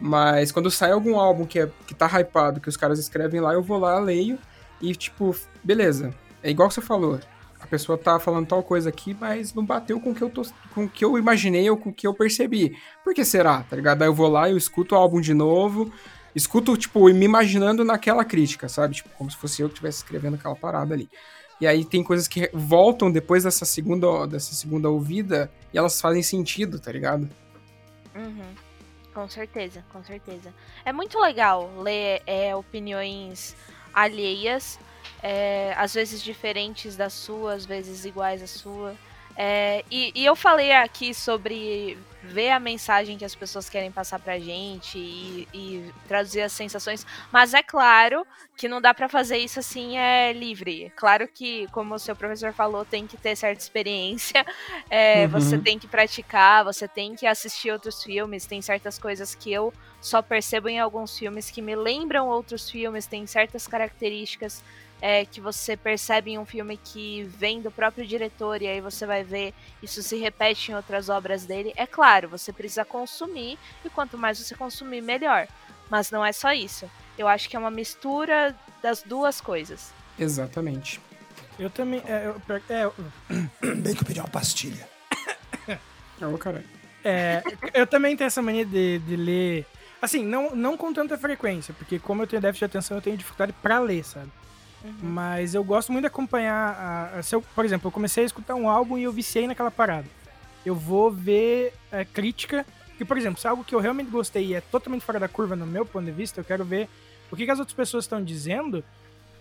Mas quando sai algum álbum que, é, que tá hypado, que os caras escrevem lá, eu vou lá, leio e, tipo, beleza. É igual que você falou a pessoa tá falando tal coisa aqui, mas não bateu com o que eu, tô, com que eu imaginei ou com o que eu percebi. Por que será? Tá ligado? Aí eu vou lá, eu escuto o álbum de novo, escuto, tipo, me imaginando naquela crítica, sabe? Tipo, como se fosse eu que estivesse escrevendo aquela parada ali. E aí tem coisas que voltam depois dessa segunda, dessa segunda ouvida e elas fazem sentido, tá ligado? Uhum. Com certeza, com certeza. É muito legal ler é, opiniões alheias é, às vezes diferentes da sua, às vezes iguais à sua. É, e, e, eu falei aqui sobre ver a mensagem que as pessoas querem passar pra gente e, e traduzir as sensações, mas é claro que não dá para fazer isso assim é livre. Claro que, como o seu professor falou, tem que ter certa experiência, é, uhum. você tem que praticar, você tem que assistir outros filmes, tem certas coisas que eu só percebo em alguns filmes que me lembram outros filmes, tem certas características é, que você percebe em um filme que vem do próprio diretor e aí você vai ver isso se repete em outras obras dele. É claro, você precisa consumir e quanto mais você consumir, melhor. Mas não é só isso. Eu acho que é uma mistura das duas coisas. Exatamente. Eu também. É, eu, é, eu... <coughs> Bem que eu pedi uma pastilha. <coughs> Oh, caralho. É, eu também tenho essa mania de, de ler. Assim, não, não com tanta frequência, porque como eu tenho déficit de atenção, eu tenho dificuldade para ler, sabe? Mas eu gosto muito de acompanhar. A, a, se eu, por exemplo, eu comecei a escutar um álbum e eu viciei naquela parada. Eu vou ver é, crítica. Que, por exemplo, se é algo que eu realmente gostei e é totalmente fora da curva no meu ponto de vista, eu quero ver o que, que as outras pessoas estão dizendo.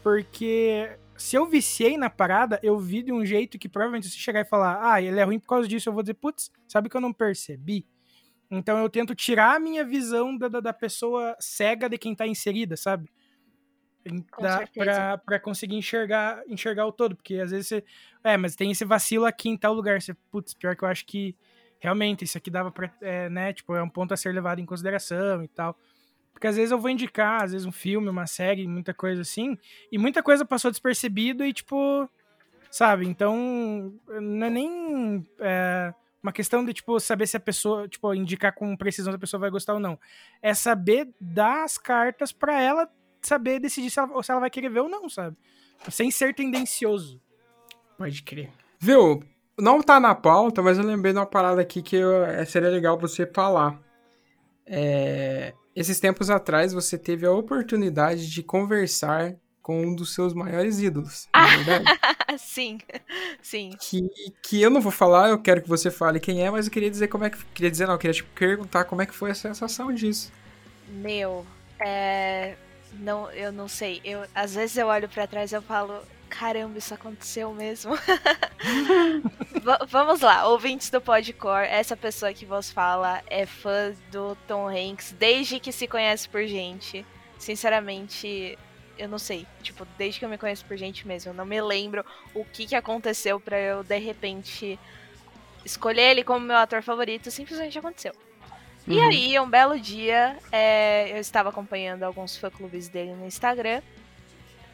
Porque se eu viciei na parada, eu vi de um jeito que provavelmente se chegar e falar, ah, ele é ruim por causa disso, eu vou dizer, putz, sabe que eu não percebi? Então eu tento tirar a minha visão da, da, da pessoa cega de quem tá inserida, sabe? Para conseguir enxergar enxergar o todo, porque às vezes você, é, mas tem esse vacilo aqui em tal lugar, você, putz, pior que eu acho que realmente isso aqui dava para, é, né, tipo, é um ponto a ser levado em consideração e tal. Porque às vezes eu vou indicar, às vezes um filme, uma série, muita coisa assim, e muita coisa passou despercebido e tipo, sabe? Então, não é nem é, uma questão de, tipo, saber se a pessoa, tipo, indicar com precisão se a pessoa vai gostar ou não. É saber dar as cartas para ela saber decidir se ela, se ela vai querer ver ou não, sabe? Sem ser tendencioso. Pode crer. Viu? Não tá na pauta, mas eu lembrei de uma parada aqui que eu, é, seria legal você falar. É, esses tempos atrás você teve a oportunidade de conversar com um dos seus maiores ídolos, na é verdade? <laughs> sim, sim. Que, que eu não vou falar, eu quero que você fale quem é, mas eu queria dizer como é que. Queria dizer, não, eu queria te perguntar como é que foi a sensação disso. Meu, é. Não, eu não sei. Eu, às vezes eu olho para trás e eu falo, caramba, isso aconteceu mesmo. <laughs> vamos lá, ouvintes do Podcore, essa pessoa que vos fala é fã do Tom Hanks desde que se conhece por gente. Sinceramente, eu não sei. Tipo, desde que eu me conheço por gente mesmo, eu não me lembro o que, que aconteceu para eu, de repente, escolher ele como meu ator favorito. Simplesmente aconteceu. Uhum. E aí, um belo dia, é, eu estava acompanhando alguns fã-clubes dele no Instagram.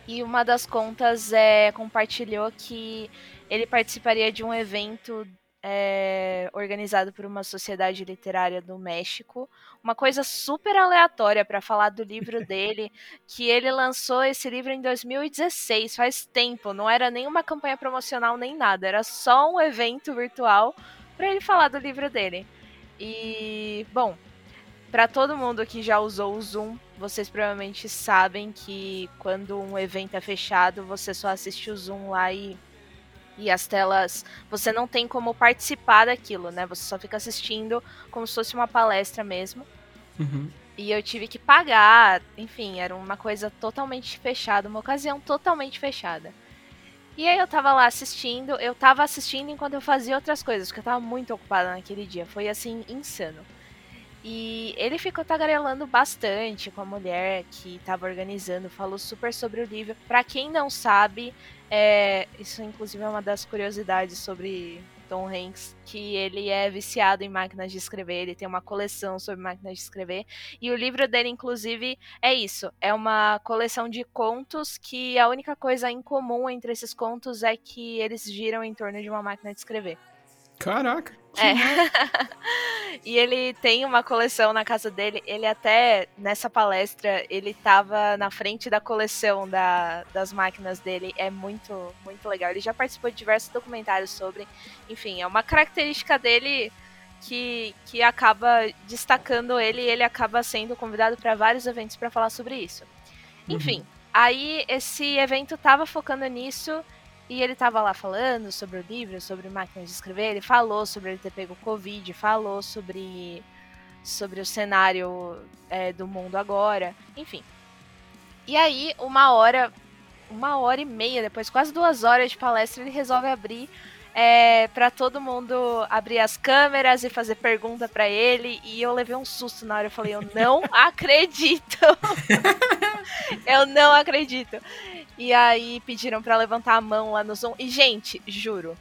E uma das contas é, compartilhou que ele participaria de um evento é, organizado por uma sociedade literária do México. Uma coisa super aleatória para falar do livro <laughs> dele, que ele lançou esse livro em 2016, faz tempo, não era nenhuma campanha promocional nem nada, era só um evento virtual para ele falar do livro dele. E, bom, para todo mundo que já usou o Zoom, vocês provavelmente sabem que quando um evento é fechado, você só assiste o Zoom lá e e as telas, você não tem como participar daquilo, né? Você só fica assistindo como se fosse uma palestra mesmo. Uhum. E eu tive que pagar, enfim, era uma coisa totalmente fechada, uma ocasião totalmente fechada. E aí eu tava lá assistindo, eu tava assistindo enquanto eu fazia outras coisas, porque eu tava muito ocupada naquele dia. Foi assim, insano. E ele ficou tagarelando bastante com a mulher que estava organizando, falou super sobre o livro. Para quem não sabe, é, isso inclusive é uma das curiosidades sobre Tom Hanks, que ele é viciado em máquinas de escrever, ele tem uma coleção sobre máquinas de escrever, e o livro dele, inclusive, é isso: é uma coleção de contos que a única coisa em comum entre esses contos é que eles giram em torno de uma máquina de escrever. Caraca! É. <laughs> e ele tem uma coleção na casa dele. Ele até, nessa palestra, ele tava na frente da coleção da, das máquinas dele. É muito, muito legal. Ele já participou de diversos documentários sobre. Enfim, é uma característica dele que, que acaba destacando ele e ele acaba sendo convidado para vários eventos para falar sobre isso. Uhum. Enfim, aí esse evento tava focando nisso. E ele tava lá falando sobre o livro, sobre máquinas de escrever, ele falou sobre ele ter pego Covid, falou sobre, sobre o cenário é, do mundo agora, enfim. E aí, uma hora, uma hora e meia depois, quase duas horas de palestra, ele resolve abrir é, para todo mundo abrir as câmeras e fazer pergunta para ele. E eu levei um susto na hora. Eu falei, eu não <laughs> acredito! <laughs> eu não acredito. E aí pediram para levantar a mão lá no Zoom. E, gente, juro,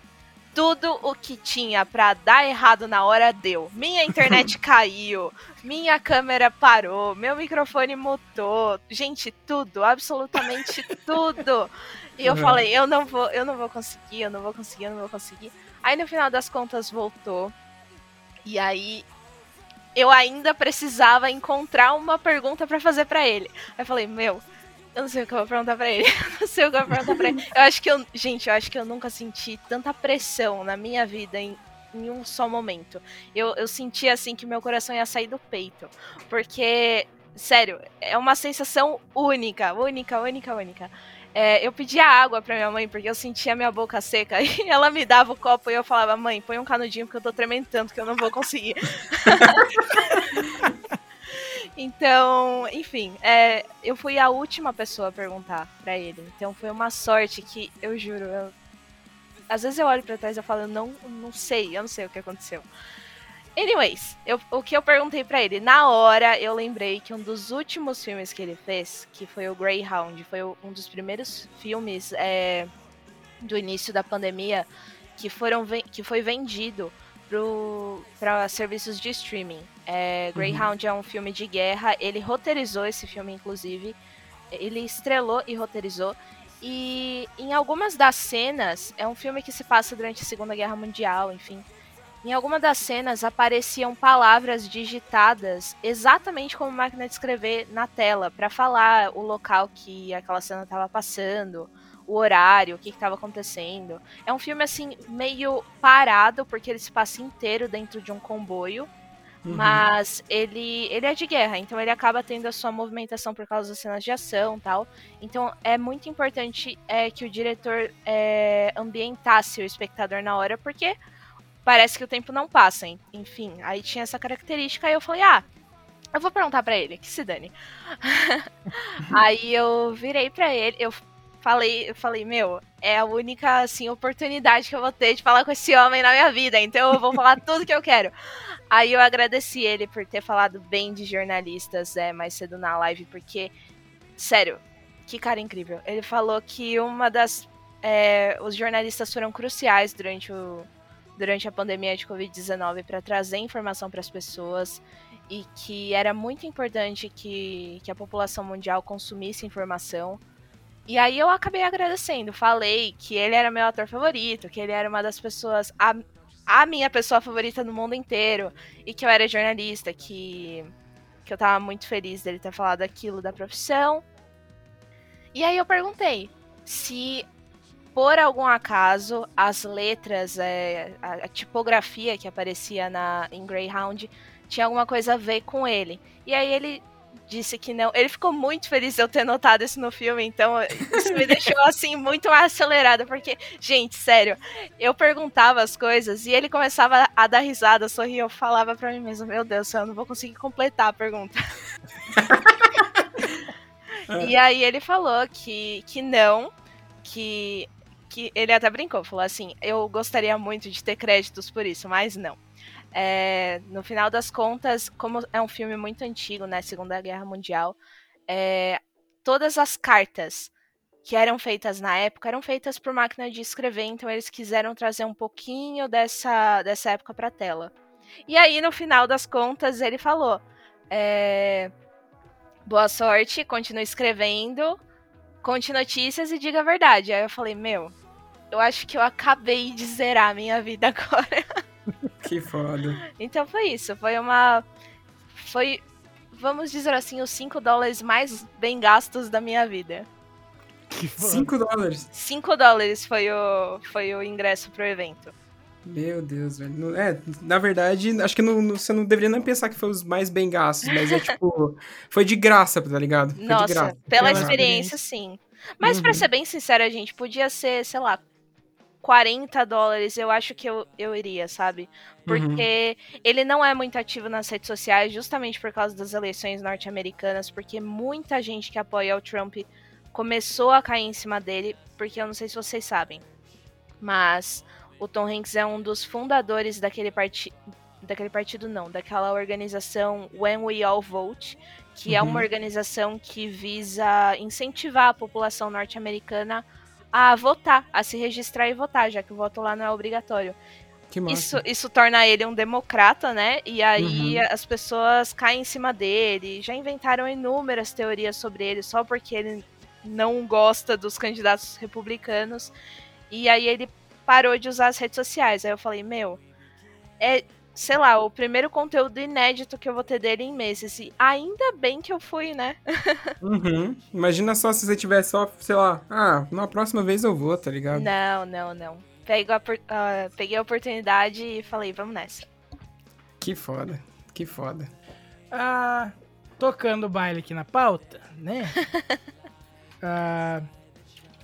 tudo o que tinha para dar errado na hora deu. Minha internet <laughs> caiu, minha câmera parou, meu microfone mutou. Gente, tudo, absolutamente <laughs> tudo. E eu uhum. falei, eu não vou, eu não vou conseguir, eu não vou conseguir, eu não vou conseguir. Aí no final das contas voltou. E aí eu ainda precisava encontrar uma pergunta para fazer para ele. Aí eu falei, meu, eu não sei o que eu vou perguntar pra ele. <laughs> Eu não sei o que eu vou perguntar pra ele. Eu acho que eu. Gente, eu acho que eu nunca senti tanta pressão na minha vida em, em um só momento. Eu, eu senti assim que meu coração ia sair do peito. Porque, sério, é uma sensação única, única, única, única. É, eu pedia água pra minha mãe porque eu sentia minha boca seca <laughs> e ela me dava o copo e eu falava, mãe, põe um canudinho porque eu tô tremendo tanto que eu não vou conseguir. <laughs> Então, enfim, é, eu fui a última pessoa a perguntar para ele. Então foi uma sorte que eu juro, eu, às vezes eu olho para trás e falo, eu não, não sei, eu não sei o que aconteceu. Anyways, eu, o que eu perguntei para ele, na hora eu lembrei que um dos últimos filmes que ele fez, que foi o Greyhound, foi um dos primeiros filmes é, do início da pandemia que, foram, que foi vendido para serviços de streaming. É, Greyhound uhum. é um filme de guerra, ele roteirizou esse filme, inclusive. Ele estrelou e roteirizou. E em algumas das cenas, é um filme que se passa durante a Segunda Guerra Mundial, enfim. em alguma das cenas apareciam palavras digitadas exatamente como máquina de escrever na tela, para falar o local que aquela cena estava passando, o horário, o que estava acontecendo. É um filme assim meio parado porque ele se passa inteiro dentro de um comboio. Uhum. Mas ele, ele é de guerra, então ele acaba tendo a sua movimentação por causa das cenas de ação tal. Então é muito importante é, que o diretor é, ambientasse o espectador na hora, porque parece que o tempo não passa. Enfim, aí tinha essa característica, aí eu falei, ah, eu vou perguntar para ele, que se dane. <laughs> aí eu virei para ele, eu falei, eu falei, meu, é a única assim oportunidade que eu vou ter de falar com esse homem na minha vida, então eu vou falar tudo que eu quero. Aí eu agradeci ele por ter falado bem de jornalistas é, mais cedo na live, porque, sério, que cara incrível. Ele falou que uma das. É, os jornalistas foram cruciais durante o, durante a pandemia de Covid-19 para trazer informação para as pessoas e que era muito importante que, que a população mundial consumisse informação. E aí eu acabei agradecendo, falei que ele era meu ator favorito, que ele era uma das pessoas, a, a minha pessoa favorita no mundo inteiro, e que eu era jornalista, que, que eu tava muito feliz dele ter falado aquilo da profissão. E aí eu perguntei se por algum acaso, as letras, é, a, a, tipografia que aparecia na, em Greyhound tinha alguma coisa a ver com ele. E aí ele disse que não. Ele ficou muito feliz de eu ter notado isso no filme, então isso me deixou assim muito acelerada, porque, gente, sério, eu perguntava as coisas e ele começava a dar risada, sorrir, eu falava para mim mesmo, meu Deus, eu não vou conseguir completar a pergunta. <laughs> e aí ele falou que, que não, que que ele até brincou, falou assim: eu gostaria muito de ter créditos por isso, mas não. É, no final das contas, como é um filme muito antigo, né, Segunda Guerra Mundial, é, todas as cartas que eram feitas na época eram feitas por máquina de escrever, então eles quiseram trazer um pouquinho dessa, dessa época para tela. E aí, no final das contas, ele falou: é, boa sorte, continue escrevendo, conte notícias e diga a verdade. Aí eu falei, meu, eu acho que eu acabei de zerar a minha vida <laughs> agora. Que foda. Então foi isso, foi uma. Foi, vamos dizer assim, os 5 dólares mais bem gastos da minha vida. 5 dólares? 5 dólares foi o, foi o ingresso pro evento. Meu Deus, velho. É, na verdade, acho que não, você não deveria nem pensar que foi os mais bem gastos, mas é tipo. <laughs> foi de graça, tá ligado? Foi Nossa, graça. pela, pela experiência, sim. Mas uhum. pra ser bem sincera, gente, podia ser, sei lá, 40 dólares, eu acho que eu, eu iria, sabe? Porque uhum. ele não é muito ativo nas redes sociais, justamente por causa das eleições norte-americanas, porque muita gente que apoia o Trump começou a cair em cima dele, porque eu não sei se vocês sabem, mas o Tom Hanks é um dos fundadores daquele partido. Daquele partido, não, daquela organização When We All Vote, que uhum. é uma uhum. organização que visa incentivar a população norte-americana a votar, a se registrar e votar, já que o voto lá não é obrigatório. Isso, isso torna ele um democrata, né? E aí uhum. as pessoas caem em cima dele. Já inventaram inúmeras teorias sobre ele só porque ele não gosta dos candidatos republicanos. E aí ele parou de usar as redes sociais. Aí eu falei, meu, é, sei lá, o primeiro conteúdo inédito que eu vou ter dele em meses. E ainda bem que eu fui, né? <laughs> uhum. Imagina só se você tivesse só, sei lá, ah, na próxima vez eu vou, tá ligado? Não, não, não. Peguei a, uh, peguei a oportunidade e falei, vamos nessa. Que foda, que foda. Ah, tocando o baile aqui na pauta, né? <laughs> ah,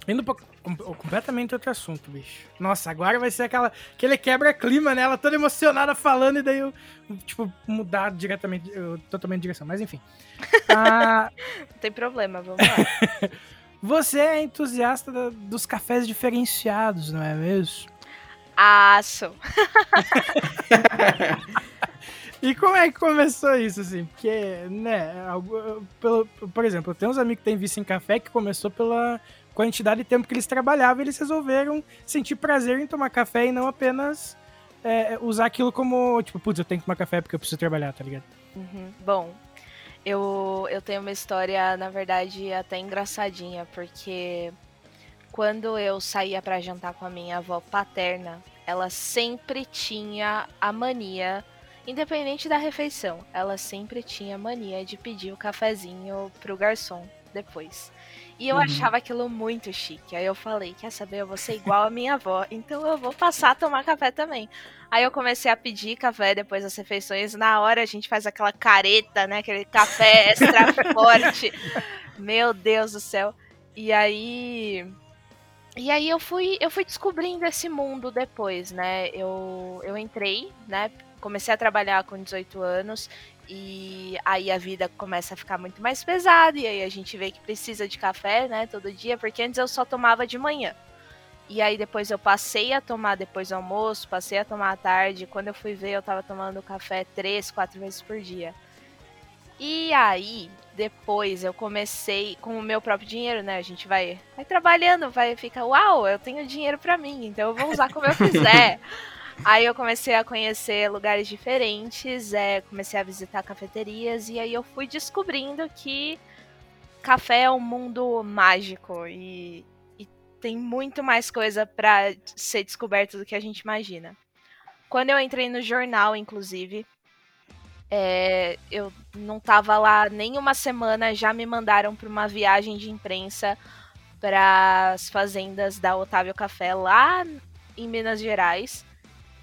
indo pra completamente outro assunto, bicho. Nossa, agora vai ser aquela aquele quebra-clima, né? Ela toda emocionada falando e daí eu, tipo, mudar diretamente, eu, totalmente de direção. Mas enfim. <laughs> Ah, Não tem problema, vamos lá. <laughs> Você é entusiasta da, dos cafés diferenciados, não é mesmo? Ah, sou. <laughs> E como é que começou isso, assim? Porque, né, pelo, por exemplo, eu tenho uns amigos que têm vício em café que começou pela quantidade de tempo que eles trabalhavam, eles resolveram sentir prazer em tomar café e não apenas é, usar aquilo como, tipo, putz, eu tenho que tomar café porque eu preciso trabalhar, tá ligado? Uhum. Bom, eu, eu tenho uma história, na verdade, até engraçadinha, porque quando eu saía para jantar com a minha avó paterna, ela sempre tinha a mania, independente da refeição, ela sempre tinha a mania de pedir o cafezinho pro garçom depois. E eu uhum. achava aquilo muito chique. Aí eu falei, quer saber, eu vou ser igual a minha avó, então eu vou passar a tomar café também. Aí eu comecei a pedir café depois das refeições. Na hora a gente faz aquela careta, né? Aquele café extra <laughs> forte. Meu Deus do céu. E aí. E aí eu fui, eu fui descobrindo esse mundo depois, né? Eu, eu entrei, né? Comecei a trabalhar com 18 anos e aí a vida começa a ficar muito mais pesada, e aí a gente vê que precisa de café, né, todo dia, porque antes eu só tomava de manhã. E aí depois eu passei a tomar depois do almoço, passei a tomar à tarde. Quando eu fui ver, eu tava tomando café três, quatro vezes por dia. E aí, depois eu comecei com o meu próprio dinheiro, né? A gente vai, vai trabalhando, vai ficar, uau, eu tenho dinheiro para mim, então eu vou usar como eu <laughs> quiser. Aí eu comecei a conhecer lugares diferentes, é, comecei a visitar cafeterias e aí eu fui descobrindo que café é um mundo mágico e, e tem muito mais coisa para ser descoberto do que a gente imagina. Quando eu entrei no jornal, inclusive, é, eu não tava lá nem uma semana, já me mandaram para uma viagem de imprensa para as fazendas da Otávio Café lá em Minas Gerais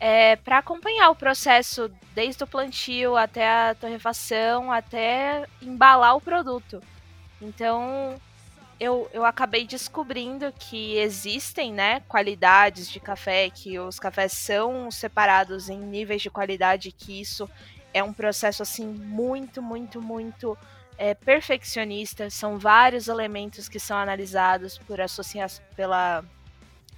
é, para acompanhar o processo desde o plantio até a torrefação, até embalar o produto. Então, eu, eu acabei descobrindo que existem né, qualidades de café, que os cafés são separados em níveis de qualidade, que isso é um processo assim muito, muito, muito é, perfeccionista. São vários elementos que são analisados por associação pela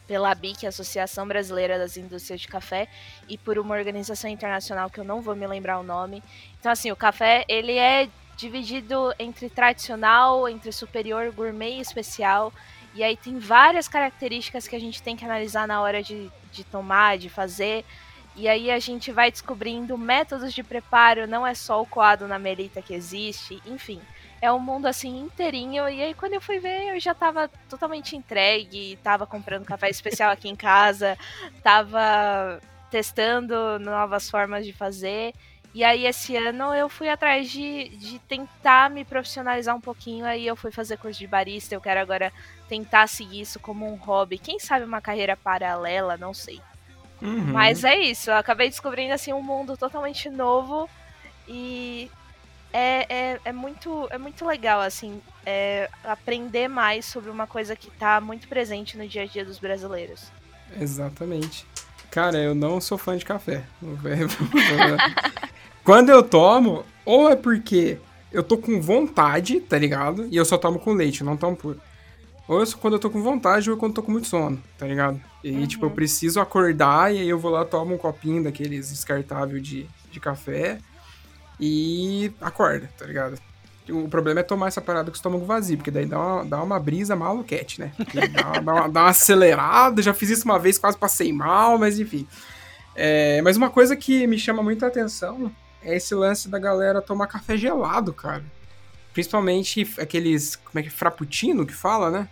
pela ABIC, Associação Brasileira das Indústrias de Café, e por uma organização internacional que eu não vou me lembrar o nome. Então, assim, o café, ele é dividido entre tradicional, entre superior, gourmet e especial. E aí tem várias características que a gente tem que analisar na hora de, de tomar, de fazer. E aí a gente vai descobrindo métodos de preparo, não é só o coado na melita que existe, enfim é um mundo assim inteirinho. E aí, quando eu fui ver, eu já tava totalmente entregue, tava comprando café especial aqui em casa, tava testando novas formas de fazer. E aí, esse ano, eu fui atrás de, de tentar me profissionalizar um pouquinho. Aí, eu fui fazer curso de barista. Eu quero agora tentar seguir isso como um hobby. Quem sabe uma carreira paralela, não sei. Uhum. Mas é isso. Eu acabei descobrindo, assim, um mundo totalmente novo. E é, é, é, muito, é muito legal, assim, é, aprender mais sobre uma coisa que está muito presente no dia a dia dos brasileiros. Exatamente. Cara, eu não sou fã de café. <laughs> Quando eu tomo, ou é porque eu tô com vontade, tá ligado? E eu só tomo com leite, não tomo puro. Ou eu, quando eu tô com vontade, ou quando eu tô com muito sono, tá ligado? E uhum. tipo, eu preciso acordar e aí eu vou lá tomo um copinho daqueles descartável de, de café e acorda, tá ligado? O problema é tomar essa parada com o estômago vazio, porque daí dá uma, dá uma brisa maluquete, né? Dá, dá, uma, dá uma acelerada, já fiz isso uma vez, quase passei mal, mas enfim. É, mas uma coisa que me chama muita atenção é esse lance da galera tomar café gelado, cara. Principalmente aqueles, como é que, frappuccino que fala, né?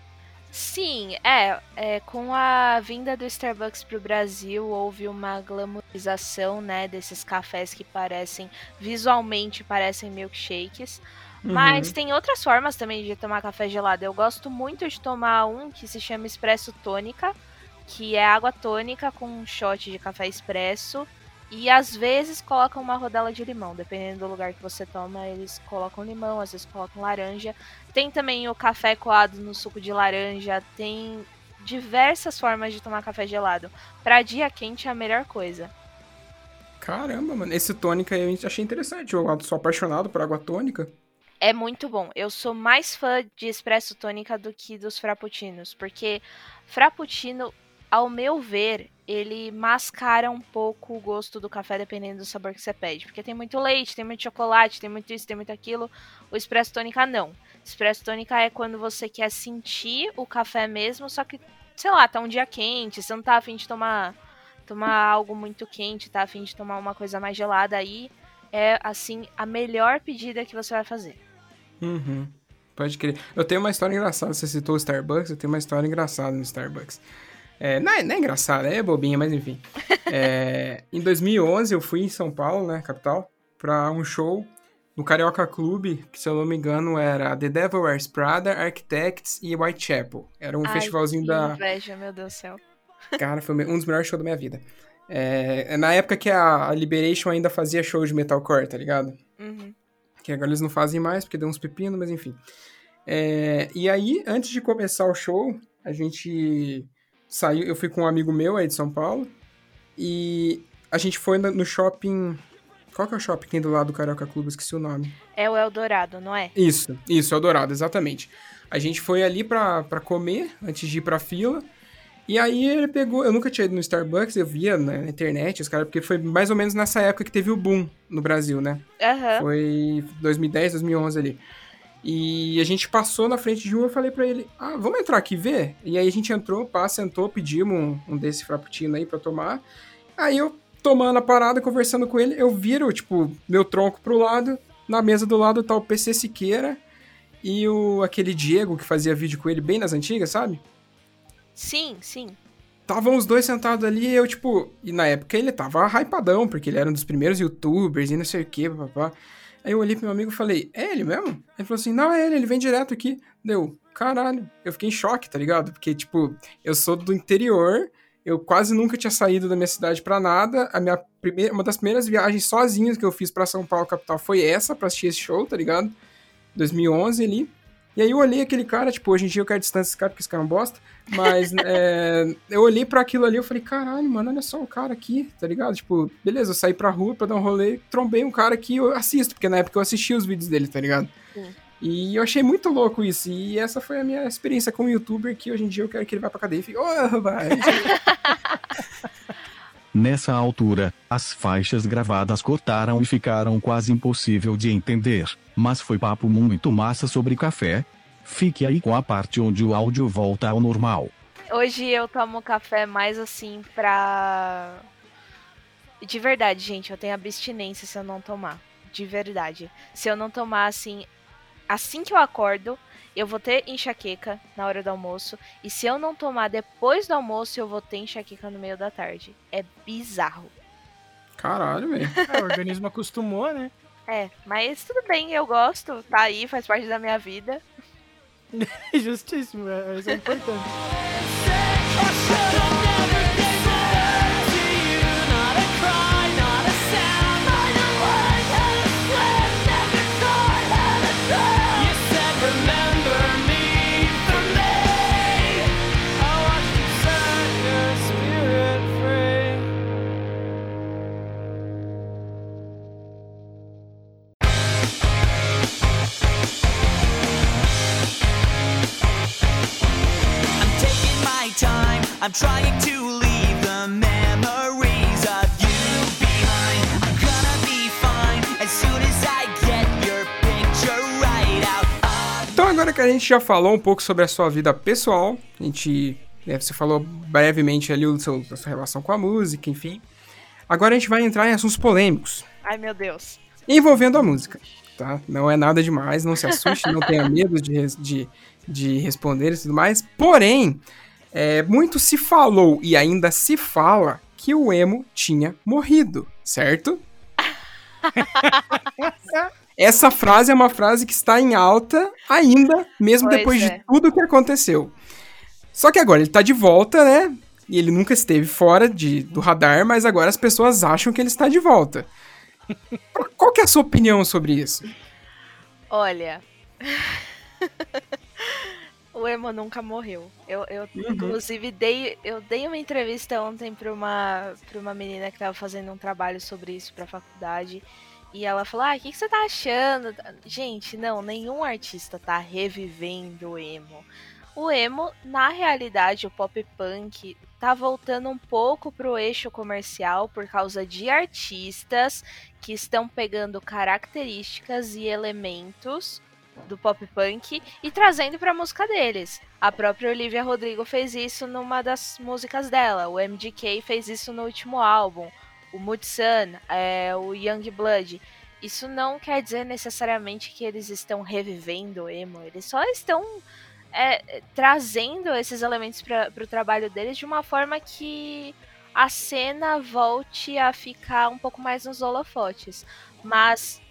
Sim, é, é, Com a vinda do Starbucks para o Brasil, houve uma glamorização, né, desses cafés que parecem, visualmente parecem milkshakes. Uhum. Mas tem outras formas também de tomar café gelado. Eu gosto muito de tomar um que se chama Espresso Tônica, que é água tônica com um shot de café expresso e às vezes colocam uma rodela de limão, dependendo do lugar que você toma, eles colocam limão, às vezes colocam laranja. Tem também o café coado no suco de laranja, tem diversas formas de tomar café gelado. Pra dia quente é a melhor coisa. Caramba, mano, esse tônica aí eu achei interessante. Eu sou apaixonado por água tônica. É muito bom. Eu sou mais fã de espresso tônica do que dos frappuccinos, porque frappuccino, ao meu ver, ele mascara um pouco o gosto do café dependendo do sabor que você pede. Porque tem muito leite, tem muito chocolate, tem muito isso, tem muito aquilo. O espresso tônica não. Espresso tônica é quando você quer sentir o café mesmo, só que, sei lá, tá um dia quente, você não tá afim de tomar, tomar algo muito quente, tá afim de tomar uma coisa mais gelada aí. É, assim, a melhor pedida que você vai fazer. Uhum. Pode crer. Eu tenho uma história engraçada. Você citou o Starbucks, eu tenho uma história engraçada no Starbucks. É, não, é, não é engraçado, é bobinha, mas enfim. É, <laughs> em 2011 eu fui em São Paulo, né, capital, pra um show no Carioca Clube, que se eu não me engano era The Devil Wears Prada, Architects e Whitechapel. Era um Ai, festivalzinho que da... inveja, meu Deus do céu. <laughs> Cara, foi um dos melhores shows da minha vida. É, na época que a, a Liberation ainda fazia show de metalcore, tá ligado? Uhum. Que agora eles não fazem mais, porque deu uns pepinos, mas enfim. É, e aí, antes de começar o show, a gente saiu, eu fui com um amigo meu aí de São Paulo, e a gente foi no shopping... Qual que é o shopping que tem do lado do Carioca Clube? Esqueci o nome. É o Eldorado, não é? Isso, isso, Eldorado, exatamente. A gente foi ali pra, pra comer, antes de ir pra fila. E aí ele pegou. Eu nunca tinha ido no Starbucks, eu via na internet, os caras, porque foi mais ou menos nessa época que teve o boom no Brasil, né? Aham. Foi 2010, 2011 ali. E a gente passou na frente de um, eu falei pra ele, ah, vamos entrar aqui e ver? E aí a gente entrou, pá, sentou, pedimos um, um desse frappuccino aí pra tomar. Aí eu, tomando a parada, conversando com ele, eu viro, tipo, meu tronco pro lado, na mesa do lado tá o PC Siqueira e o, aquele Diego que fazia vídeo com ele bem nas antigas, sabe? Sim, sim. Estavam os dois sentados ali e eu, tipo. E na época ele tava hypadão, porque ele era um dos primeiros youtubers e não sei o que, papá. Aí eu olhei pro meu amigo e falei, é ele mesmo? Ele falou assim, não, é ele, ele vem direto aqui. Deu, caralho. Eu fiquei em choque, tá ligado? Porque, tipo, eu sou do interior, eu quase nunca tinha saído da minha cidade pra nada. A minha primeira, uma das primeiras viagens sozinhas que eu fiz pra São Paulo, capital, foi essa, pra assistir esse show, tá ligado? 2011 ali. E aí eu olhei aquele cara, tipo, hoje em dia eu quero distância desse cara, porque esse cara é um bosta. Mas <laughs> é, eu olhei pra aquilo ali e falei, caralho, mano, olha só o cara aqui, tá ligado? Tipo, beleza, eu saí pra rua pra dar um rolê, trombei um cara que eu assisto, porque na época eu assisti os vídeos dele, tá ligado? Sim. E eu achei muito louco isso. E essa foi a minha experiência com o youtuber, que hoje em dia eu quero que ele vá pra cadeia e fique, oh, vai. <laughs> Nessa altura, as faixas gravadas cortaram e ficaram quase impossível de entender, mas foi papo muito massa sobre café. Fique aí com a parte onde o áudio volta ao normal. Hoje eu tomo café mais assim pra. De verdade, gente, eu tenho abstinência se eu não tomar. De verdade. Se eu não tomar assim. Assim que eu acordo, eu vou ter enxaqueca na hora do almoço. E se eu não tomar depois do almoço, eu vou ter enxaqueca no meio da tarde. É bizarro. Caralho, velho. <laughs> É, o organismo acostumou, né? É, mas tudo bem, eu gosto. Tá aí, faz parte da minha vida. <laughs> Justíssimo, é, isso é importante. I'm trying to leave the memories of you behind. I'm gonna be fine as soon as I get your picture right out of Então agora que a gente já falou um pouco sobre a sua vida pessoal, a gente, né, você falou brevemente ali o seu, a sua relação com a música, enfim. Agora a gente vai entrar em assuntos polêmicos, Ai, meu Deus. envolvendo a música, tá? Não é nada demais, não se assuste, não tenha medo de, res- de, de responder e tudo mais. Porém, é, muito se falou e ainda se fala que o emo tinha morrido, certo? <laughs> Essa frase é uma frase que está em alta ainda, mesmo Pois depois é. de tudo que aconteceu. Só que agora ele tá de volta, né? E ele nunca esteve fora de, do radar, mas agora as pessoas acham que ele está de volta. Qual- <laughs> Qual que é a sua opinião sobre isso? Olha. <laughs> o emo nunca morreu. Eu, eu inclusive, dei, eu dei uma entrevista ontem pra uma, pra uma menina que tava fazendo um trabalho sobre isso pra faculdade. E ela falou: Ah, o que, que você tá achando? Gente, não, nenhum artista tá revivendo o emo. O emo, na realidade, o pop punk tá voltando um pouco pro eixo comercial por causa de artistas que estão pegando características e elementos do pop punk e trazendo pra música deles. A própria Olivia Rodrigo fez isso numa das músicas dela, o MGK fez isso no último álbum, o Mutsun, é, o Young Blood. Isso não quer dizer necessariamente que eles estão revivendo o emo, eles só estão é, trazendo esses elementos para o trabalho deles de uma forma que a cena volte a ficar um pouco mais nos holofotes. Mas,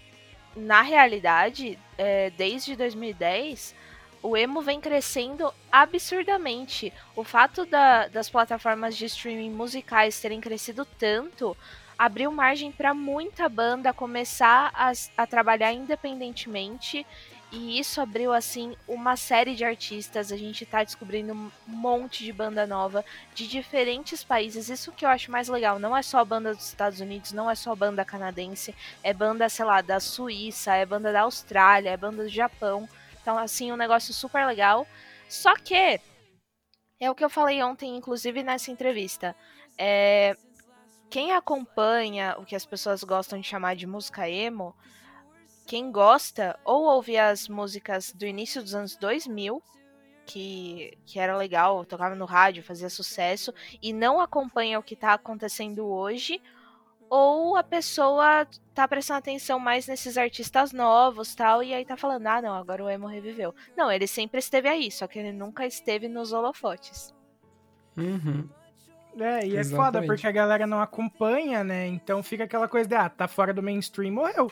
na realidade, é, desde 2010, o emo vem crescendo absurdamente. O fato da- das plataformas de streaming musicais terem crescido tanto abriu margem para muita banda começar a, a trabalhar independentemente. E isso abriu, assim, uma série de artistas. A gente tá descobrindo um monte de banda nova de diferentes países. Isso que eu acho mais legal. Não é só banda dos Estados Unidos, não é só banda canadense. É banda, sei lá, da Suíça, é banda da Austrália, é banda do Japão. Então, assim, um negócio super legal. Só que, é o que eu falei ontem, inclusive nessa entrevista. É, quem acompanha o que as pessoas gostam de chamar de música emo, quem gosta ou ouve as músicas do início dos anos 2000, que, que era legal, tocava no rádio, fazia sucesso, e não acompanha o que tá acontecendo hoje, ou a pessoa tá prestando atenção mais nesses artistas novos tal, e aí tá falando, ah, não, agora o emo reviveu. Não, ele sempre esteve aí, só que ele nunca esteve nos holofotes. Uhum. É, e é Exatamente. foda, porque a galera não acompanha, né? Então fica aquela coisa de, ah, tá fora do mainstream, morreu.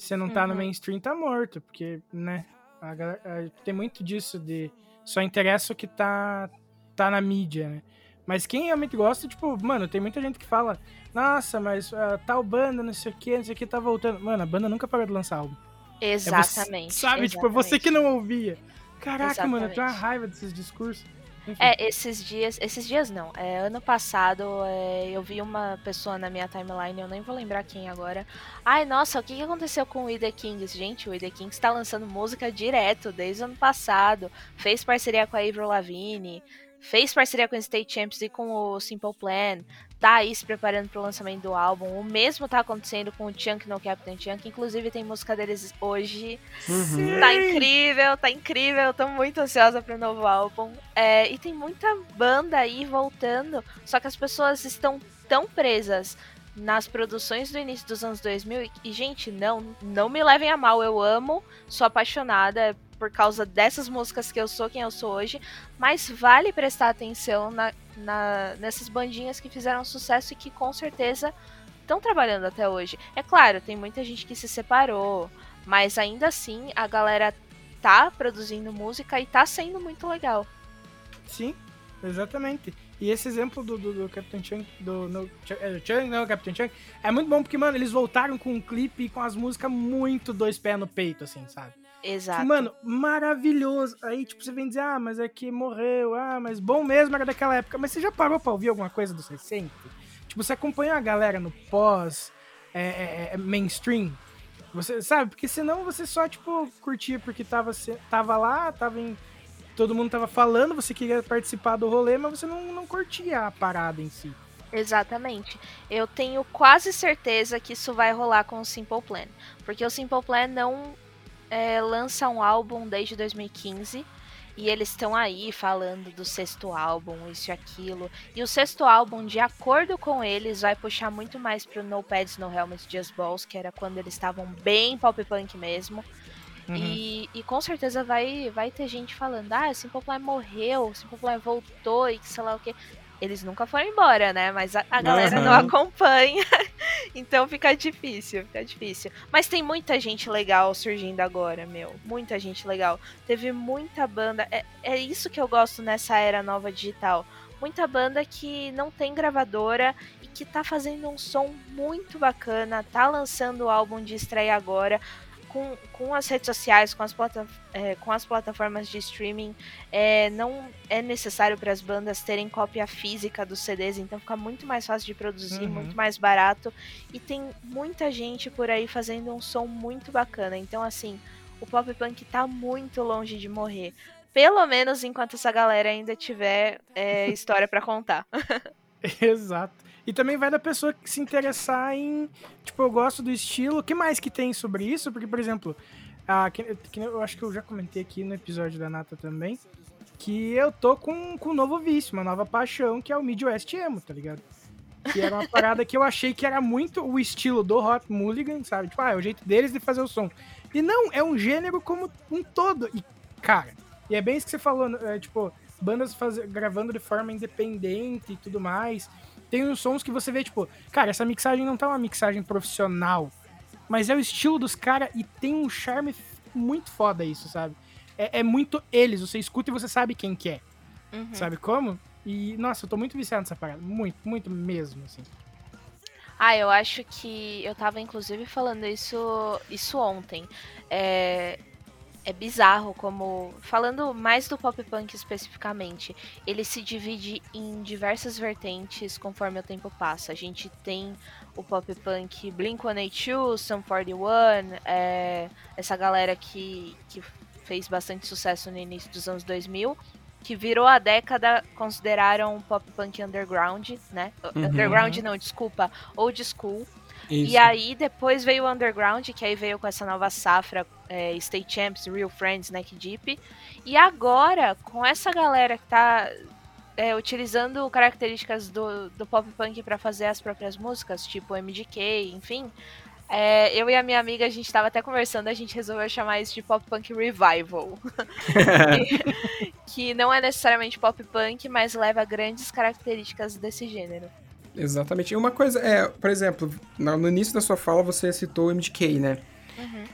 Se não tá no Uhum. mainstream, tá morto. Porque, né? a a- tem muito disso de só interessa o que tá, tá na mídia, né? Mas quem realmente gosta, tipo, mano, tem muita gente que fala, nossa, mas ah, tal banda, não sei o que, não sei o que, tá voltando. Mano, a banda nunca parou de lançar álbum. É você- Exatamente. sabe? Tipo, é você que não ouvia. Caraca, mano, eu tenho uma Exatamente. raiva desses discursos. Enfim. É, esses dias, esses dias não. É, ano passado é, eu vi uma pessoa na minha timeline, eu nem vou lembrar quem agora. Ai, nossa, o que, aconteceu com o The Kings? Gente, o The Kings tá lançando música direto desde o ano passado. Fez parceria com a Avril Lavigne, fez parceria com o State Champs e com o Simple Plan. Tá aí se preparando pro lançamento do álbum. O mesmo tá acontecendo com o Chunk no Captain Chunk. Inclusive tem música deles hoje. Uhum. Tá incrível, tá incrível. Eu tô muito ansiosa pro novo álbum. É, e tem muita banda aí voltando. Só que as pessoas estão tão presas nas produções do início dos anos 2000. E, e, gente, não, não me levem a mal. Eu amo, sou apaixonada por causa dessas músicas que eu sou quem eu sou hoje. Mas vale prestar atenção na, na- nessas bandinhas que fizeram sucesso e que com certeza estão trabalhando até hoje. É claro, tem muita gente que se separou. Mas ainda assim, a galera tá produzindo música e tá sendo muito legal. Sim, exatamente. E esse exemplo do, do, do Captain Chunk, do no, Ch- é, Chunk, não, Captain Chunk, é muito bom porque, mano, eles voltaram com um clipe e com as músicas muito dois pés no peito, assim, sabe? Exato. Mano, maravilhoso. Aí, tipo, você vem dizer, ah, mas é que morreu, ah, mas bom mesmo era daquela época. Mas você já parou pra ouvir alguma coisa dos recentes? Tipo, você acompanha a galera no pós é, é, é, mainstream? Você sabe? Porque senão você só, tipo, curtia porque tava, tava lá, tava em. Todo mundo tava falando, você queria participar do rolê, mas você não, não curtia a parada em si. Exatamente. Eu tenho quase certeza que isso vai rolar com o Simple Plan. Porque o Simple Plan não é, lança um álbum desde 2015. E eles estão aí falando do sexto álbum, isso e aquilo. E o sexto álbum, de acordo com eles, vai puxar muito mais pro No Pads, No Helmets, Just Balls, que era quando eles estavam bem pop punk mesmo. Uhum. E, e com certeza vai, vai ter gente falando, ah, o Simple Plan morreu, o Simple Plan voltou e que sei lá o que. Eles nunca foram embora, né? Mas a, a galera não Aham. acompanha. <laughs> então fica difícil, fica difícil. Mas tem muita gente legal surgindo agora, meu. Muita gente legal. Teve muita banda. É, é isso que eu gosto nessa era nova digital. Muita banda que não tem gravadora e que tá fazendo um som muito bacana, tá lançando o álbum de estreia agora com, com as redes sociais, com as, plata, é, com as plataformas de streaming, é, não é necessário para as bandas terem cópia física dos CDs, então fica muito mais fácil de produzir, Uhum. muito mais barato. E tem muita gente por aí fazendo um som muito bacana. Então, assim, o pop punk tá muito longe de morrer. Pelo menos enquanto essa galera ainda tiver é, história para contar. <laughs> Exato. E também vai da pessoa que se interessar em. Tipo, eu gosto do estilo. O que mais que tem sobre isso? Porque, por exemplo, a, que, que eu acho que eu já comentei aqui no episódio da Nata também. Que eu tô com, com um novo vício, uma nova paixão, que é o Midwest Emo, tá ligado? Que era uma <laughs> parada que eu achei que era muito o estilo do Hot Mulligan, sabe? Tipo, ah, é o jeito deles de fazer o som. E não, é um gênero como um todo. E, cara, E é bem isso que você falou, né? é, tipo, bandas faz- gravando de forma independente e tudo mais. Tem uns sons que você vê, tipo, cara, essa mixagem não tá uma mixagem profissional, mas é o estilo dos caras e tem um charme muito foda isso, sabe? É, é muito eles, você escuta e você sabe quem que é, Uhum. sabe como? E, nossa, eu tô muito viciado nessa parada, muito, muito mesmo, assim. Ah, eu acho que eu tava inclusive falando isso, isso ontem. É, é bizarro como. Falando mais do pop punk especificamente, ele se divide em diversas vertentes conforme o tempo passa. A gente tem o pop punk Blink 182, Sum 41, é, essa galera que, que fez bastante sucesso no início dos anos 2000. Que virou a década, consideraram pop punk underground, né? Uhum. Underground não, desculpa, old school. Isso. E aí depois veio o Underground, que aí veio com essa nova safra, é, State Champs, Real Friends, Neck Deep. E agora, com essa galera que tá é, utilizando características do, do pop punk pra fazer as próprias músicas, tipo MDK, enfim. é, eu e a minha amiga, a gente tava até conversando, a gente resolveu chamar isso de pop punk revival. que, <laughs> <laughs> que não é necessariamente pop punk, mas leva grandes características desse gênero. Exatamente. E uma coisa, é, por exemplo, no início da sua fala você citou o MDK, né? Uhum.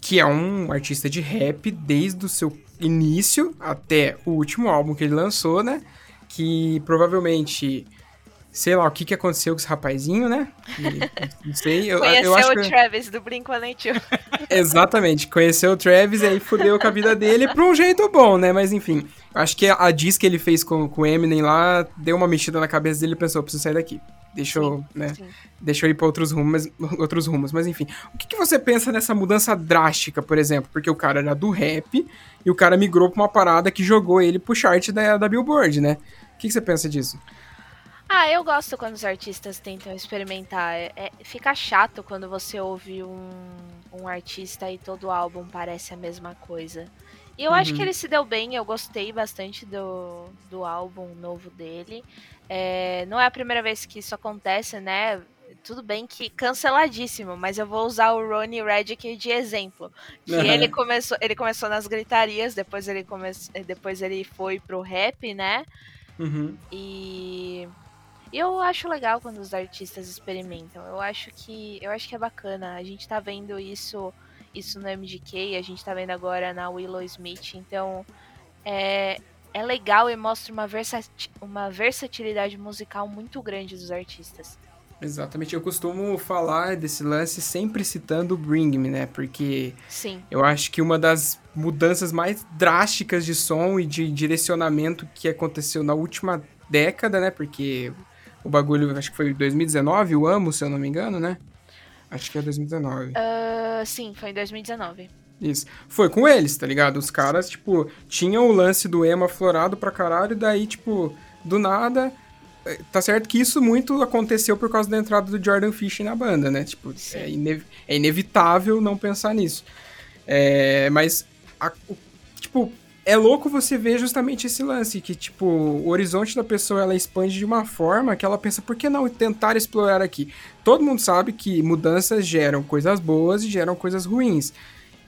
Que é um artista de rap desde o seu início até o último álbum que ele lançou, né? Que provavelmente, sei lá, o que, que aconteceu com esse rapazinho, né? E, não sei, eu, Conheceu eu acho o que... Travis do Blink-182. <laughs> Exatamente, conheceu o Travis e aí fudeu com a vida dele por um jeito bom, né? Mas enfim, acho que a diz que ele fez com, com o Eminem lá deu uma mexida na cabeça dele e pensou, preciso sair daqui. Deixa eu, né? sim. Deixa eu ir pra outros rumos, outros rumos. Mas enfim, o que, que você pensa nessa mudança drástica, por exemplo? Porque o cara era do rap e o cara migrou pra uma parada que jogou ele pro chart da, da Billboard, né? O que, que você pensa disso? Ah, eu gosto quando os artistas tentam experimentar. É, é- fica chato quando você ouve um, um artista e todo o álbum parece a mesma coisa. E eu acho que ele se deu bem, eu gostei bastante do, do álbum novo dele. É, não é a primeira vez que isso acontece, né? Tudo bem que canceladíssimo, mas eu vou usar o Ronnie Redick de exemplo. Que Aham. ele começou, ele começou nas gritarias, depois ele come, depois ele foi pro rap, né? Uhum. E eu acho legal quando os artistas experimentam. Eu acho que eu acho que é bacana. A gente tá vendo isso isso no MGK, a gente tá vendo agora na Willow Smith. Então é, é legal e mostra uma, versati uma versatilidade musical muito grande dos artistas. Exatamente. Eu costumo falar desse lance sempre citando o Bring Me, né? Porque Sim. Eu acho que uma das mudanças mais drásticas de som e de direcionamento que aconteceu na última década, né? Porque o bagulho, acho que foi 2019, o Amo, se eu não me engano, né? Acho que é 2019. Ah, sim, foi em 2019. Isso. Foi com eles, tá ligado? Os caras, tipo, tinham o lance do emo aflorado pra caralho, e daí, tipo, do nada. eh, Tá certo que isso muito aconteceu por causa da entrada do Jordan Fish na banda, né? Tipo, é, ine- é inevitável não pensar nisso. É, mas, a- o- tipo, é louco você ver justamente esse lance, que, tipo, o horizonte da pessoa, ela expande de uma forma que ela pensa, por que não tentar explorar aqui? Todo mundo sabe que mudanças geram coisas boas e geram coisas ruins.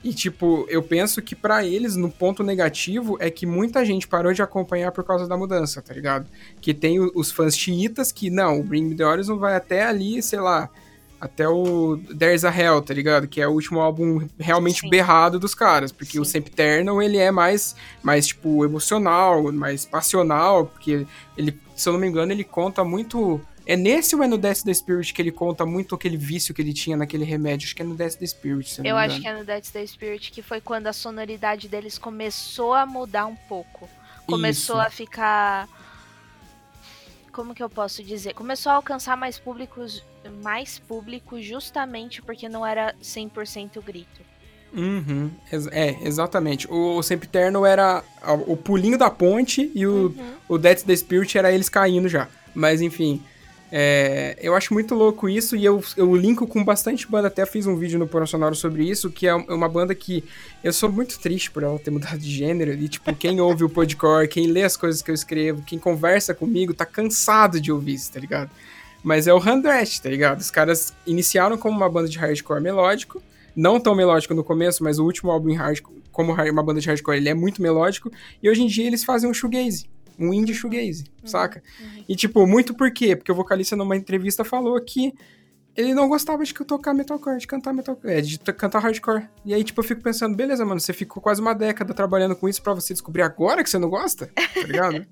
E, tipo, eu penso que pra eles, no ponto negativo, é que muita gente parou de acompanhar por causa da mudança, tá ligado? Que tem os fãs xiitas que, não, o Bring Me The Horizon vai até ali, sei lá, até o There's a Hell, tá ligado? Que é o último álbum realmente Sim. berrado dos caras. Porque o Sim. Sempiternal, ele é mais, mais, tipo, emocional, mais passional, porque ele, se eu não me engano, ele conta muito... É nesse ou é no Death the Spirit que ele conta muito aquele vício que ele tinha naquele remédio? Acho que é no Death the Spirit, se eu Eu acho que é no Dead Stay Spirit que foi quando a sonoridade deles começou a mudar um pouco. Começou Isso. a ficar. Como que eu posso dizer? Começou a alcançar mais públicos, mais público justamente porque não era 100% grito. Uhum, é, exatamente. O, o Sempiterno era o pulinho da ponte e o, Uhum. o Death the Spirit era eles caindo já. Mas enfim, é, eu acho muito louco isso e eu, eu linko com bastante banda. Até fiz um vídeo no Porão Sonoro sobre isso, que é uma banda que eu sou muito triste por ela ter mudado de gênero. E tipo, quem ouve o podcore, quem lê as coisas que eu escrevo, quem conversa comigo, tá cansado de ouvir isso, tá ligado? Mas é o Handrest, tá ligado? Os caras iniciaram como uma banda de hardcore melódico, não tão melódico no começo, mas o último álbum em hardcore, como uma banda de hardcore, ele é muito melódico, e hoje em dia eles fazem um shoegaze, um indie shoegaze, saca? E tipo, muito por quê? Porque o vocalista numa entrevista falou que ele não gostava de tocar metalcore, de cantar metalcore, é, de cantar hardcore. E aí, tipo, eu fico pensando, beleza, mano, você ficou quase uma década trabalhando com isso pra você descobrir agora que você não gosta, tá ligado?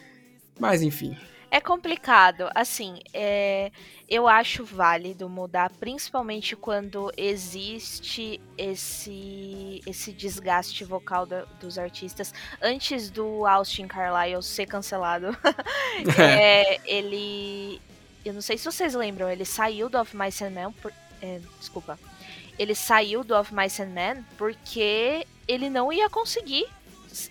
<laughs> Mas enfim. É complicado. Assim, é, eu acho válido mudar, principalmente quando existe esse, esse desgaste vocal da- dos artistas. Antes do Austin Carlyle ser cancelado, <laughs> é, ele. Eu não sei se vocês lembram, ele saiu do Of Mice and Men. Por, é, desculpa. Ele saiu do Of Mice and Men porque ele não ia conseguir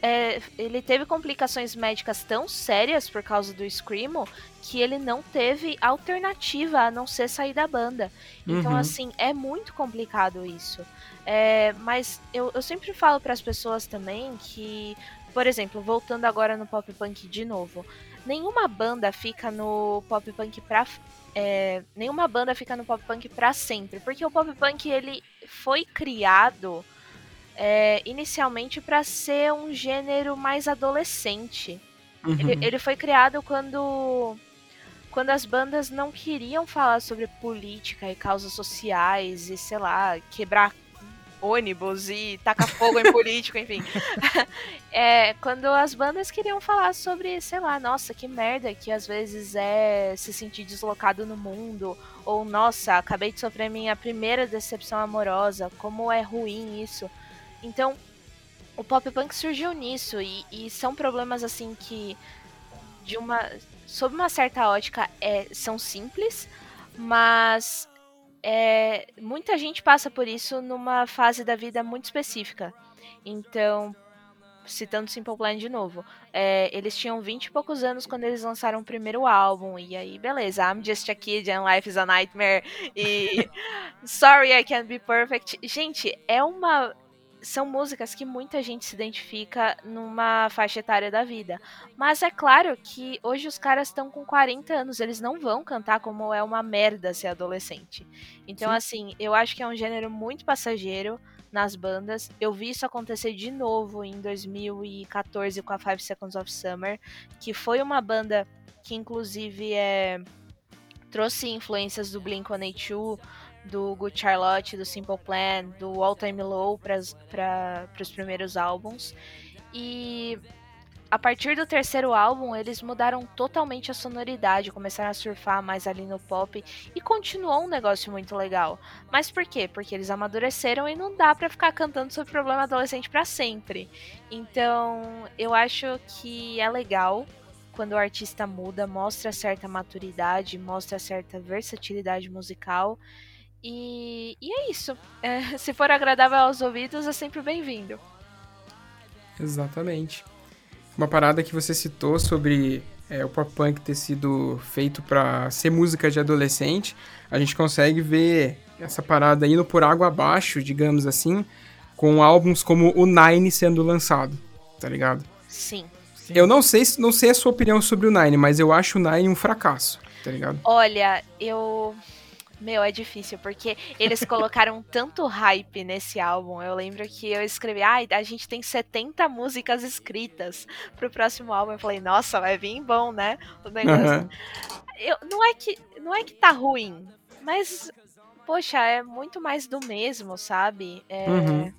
é, ele teve complicações médicas tão sérias por causa do Screamo que ele não teve alternativa a não ser sair da banda. Então, Uhum. assim, é muito complicado isso. É, mas eu, eu sempre falo para as pessoas também que, por exemplo, voltando agora no pop punk de novo, nenhuma banda fica no pop punk pra. é, nenhuma banda fica no pop punk pra sempre, porque o pop punk ele foi criado é, inicialmente para ser um gênero mais adolescente. Uhum. Ele, ele foi criado quando quando as bandas não queriam falar sobre política e causas sociais e sei lá quebrar ônibus e tacar fogo em <laughs> político, enfim. <laughs> é, quando as bandas queriam falar sobre, sei lá, nossa, que merda que às vezes é se sentir deslocado no mundo, ou nossa, acabei de sofrer minha primeira decepção amorosa, como é ruim isso. Então, o pop punk surgiu nisso e, e são problemas assim que de uma sob uma certa ótica é, são simples, mas é, muita gente passa por isso numa fase da vida muito específica. Então, citando Simple Plan de novo, é, eles tinham 20 e poucos anos quando eles lançaram o primeiro álbum, e aí, beleza, I'm Just a Kid and Life is a Nightmare, e <laughs> Sorry I Can't Be Perfect. Gente, é uma. São músicas que muita gente se identifica numa faixa etária da vida. Mas é claro que hoje os caras estão com 40 anos, eles não vão cantar como é uma merda ser adolescente. Então, assim, eu acho que é um gênero muito passageiro nas bandas. Eu vi isso acontecer de novo em 2014 com a Five Seconds of Summer, que foi uma banda que, inclusive, é, trouxe influências do Blink-182, do Good Charlotte, do Simple Plan, do All Time Low para os primeiros álbuns. E a partir do terceiro álbum, eles mudaram totalmente a sonoridade, começaram a surfar mais ali no pop e continuou um negócio muito legal. Mas por quê? Porque eles amadureceram e não dá pra ficar cantando sobre problema adolescente pra sempre. Então, eu acho que é legal quando o artista muda, mostra certa maturidade, mostra certa versatilidade musical. E, e é isso. É, <laughs> se for agradável aos ouvidos, é sempre bem-vindo. Exatamente. Uma parada que você citou sobre é, o pop punk ter sido feito pra ser música de adolescente, a gente consegue ver essa parada indo por água abaixo, digamos assim, com álbuns como o Nine sendo lançado, tá ligado? Sim. Eu não sei, se- não sei a sua opinião sobre o Nine, mas eu acho o Nine um fracasso, tá ligado? Olha, eu. Meu, é difícil, porque eles colocaram tanto hype nesse álbum. Eu lembro que eu escrevi, ai, a gente tem 70 músicas escritas pro próximo álbum. Eu falei, nossa, vai vir bom, né? O negócio. Aham. Eu, não, é que, não é que tá ruim, mas, poxa, é muito mais do mesmo, sabe? É, Uhum.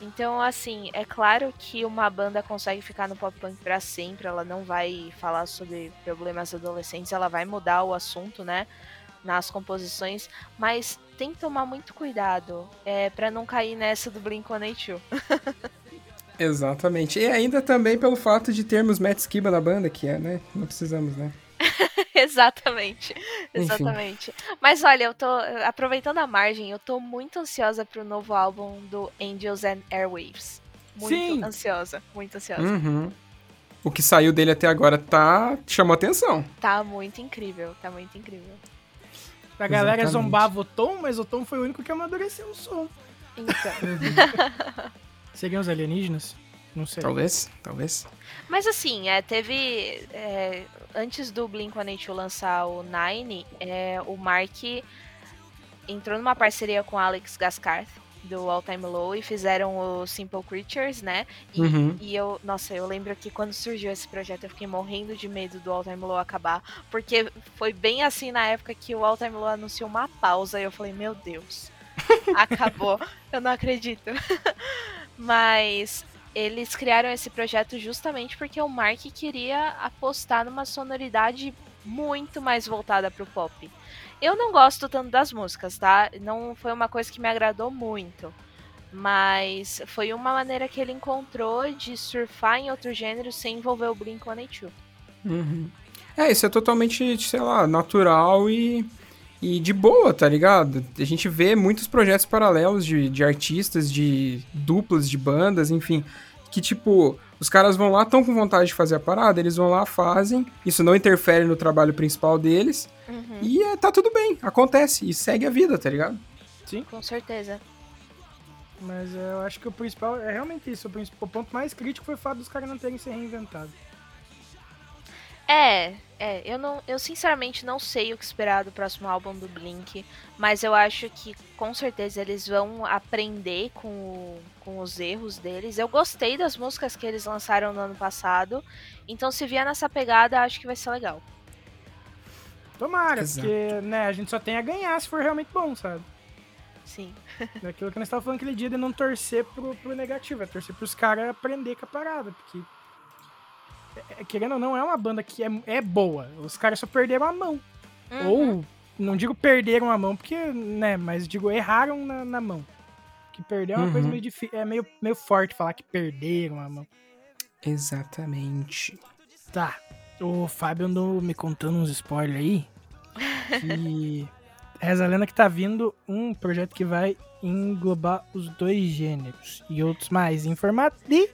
Então, assim, é claro que uma banda consegue ficar no pop punk pra sempre, ela não vai falar sobre problemas adolescentes, ela vai mudar o assunto, né? Nas composições, mas tem que tomar muito cuidado é, para não cair nessa do Blink-182. <laughs> Exatamente. E ainda também pelo fato de termos Matt Skiba na banda, que é, né? Não precisamos, né? <laughs> exatamente, exatamente. Mas olha, eu tô aproveitando a margem, eu tô muito ansiosa pro novo álbum do Angels and Airwaves. Muito Sim. ansiosa, muito ansiosa. Uhum. O que saiu dele até agora tá chamou atenção. Tá muito incrível, tá muito incrível. A galera Exatamente. zombava o Tom, mas o Tom foi o único que amadureceu o som. Então. <laughs> Seriam os alienígenas? Não sei. Talvez, talvez. Mas assim, é, teve. é, antes do Blink-182 lançar o Nine, é, o Mark entrou numa parceria com o Alex Gaskarth do All Time Low e fizeram o Simple Creatures, né? E, Uhum. e eu, nossa, eu lembro que quando surgiu esse projeto eu fiquei morrendo de medo do All Time Low acabar, porque foi bem assim na época que o All Time Low anunciou uma pausa e eu falei, meu Deus, <laughs> acabou, eu não acredito. <laughs> Mas eles criaram esse projeto justamente porque o Mark queria apostar numa sonoridade muito mais voltada pro pop. Eu não gosto tanto das músicas, tá? Não foi uma coisa que me agradou muito. Mas foi uma maneira que ele encontrou de surfar em outro gênero sem envolver o Blink-182. Uhum. É, isso é totalmente, sei lá, natural e, e de boa, tá ligado? A gente vê muitos projetos paralelos de, de artistas, de duplas, de bandas, enfim, que tipo, os caras vão lá, estão com vontade de fazer a parada, eles vão lá, fazem, isso não interfere no trabalho principal deles, Uhum, e é, tá tudo bem, acontece, e segue a vida, tá ligado? com certeza. Mas eu acho que o principal é realmente isso. O, o ponto mais crítico foi o fato dos caras não terem se reinventado. É, é, eu não, eu sinceramente não sei o que esperar do próximo álbum do Blink, mas eu acho que com certeza eles vão aprender com, o- com os erros deles. Eu gostei das músicas que eles lançaram no ano passado, então se vier nessa pegada, acho que vai ser legal. Tomara, Exato. porque né, a gente só tem a ganhar se for realmente bom, sabe? Sim. <laughs> É aquilo que nós estávamos falando aquele dia de não torcer pro, pro negativo, é torcer pros caras aprender com a parada, porque. É- querendo ou não, é uma banda que é, é boa. Os caras só perderam a mão. Uhum. Ou, não digo perderam a mão, porque, né, mas digo, erraram na, na mão. Que perder é uma Uhum. coisa meio difícil. É meio, meio forte falar que perderam a mão. Exatamente. Tá. O Fábio andou me contando uns spoilers aí. Que. <laughs> Reza a lenda que tá vindo um projeto que vai englobar os dois gêneros e outros mais em formato de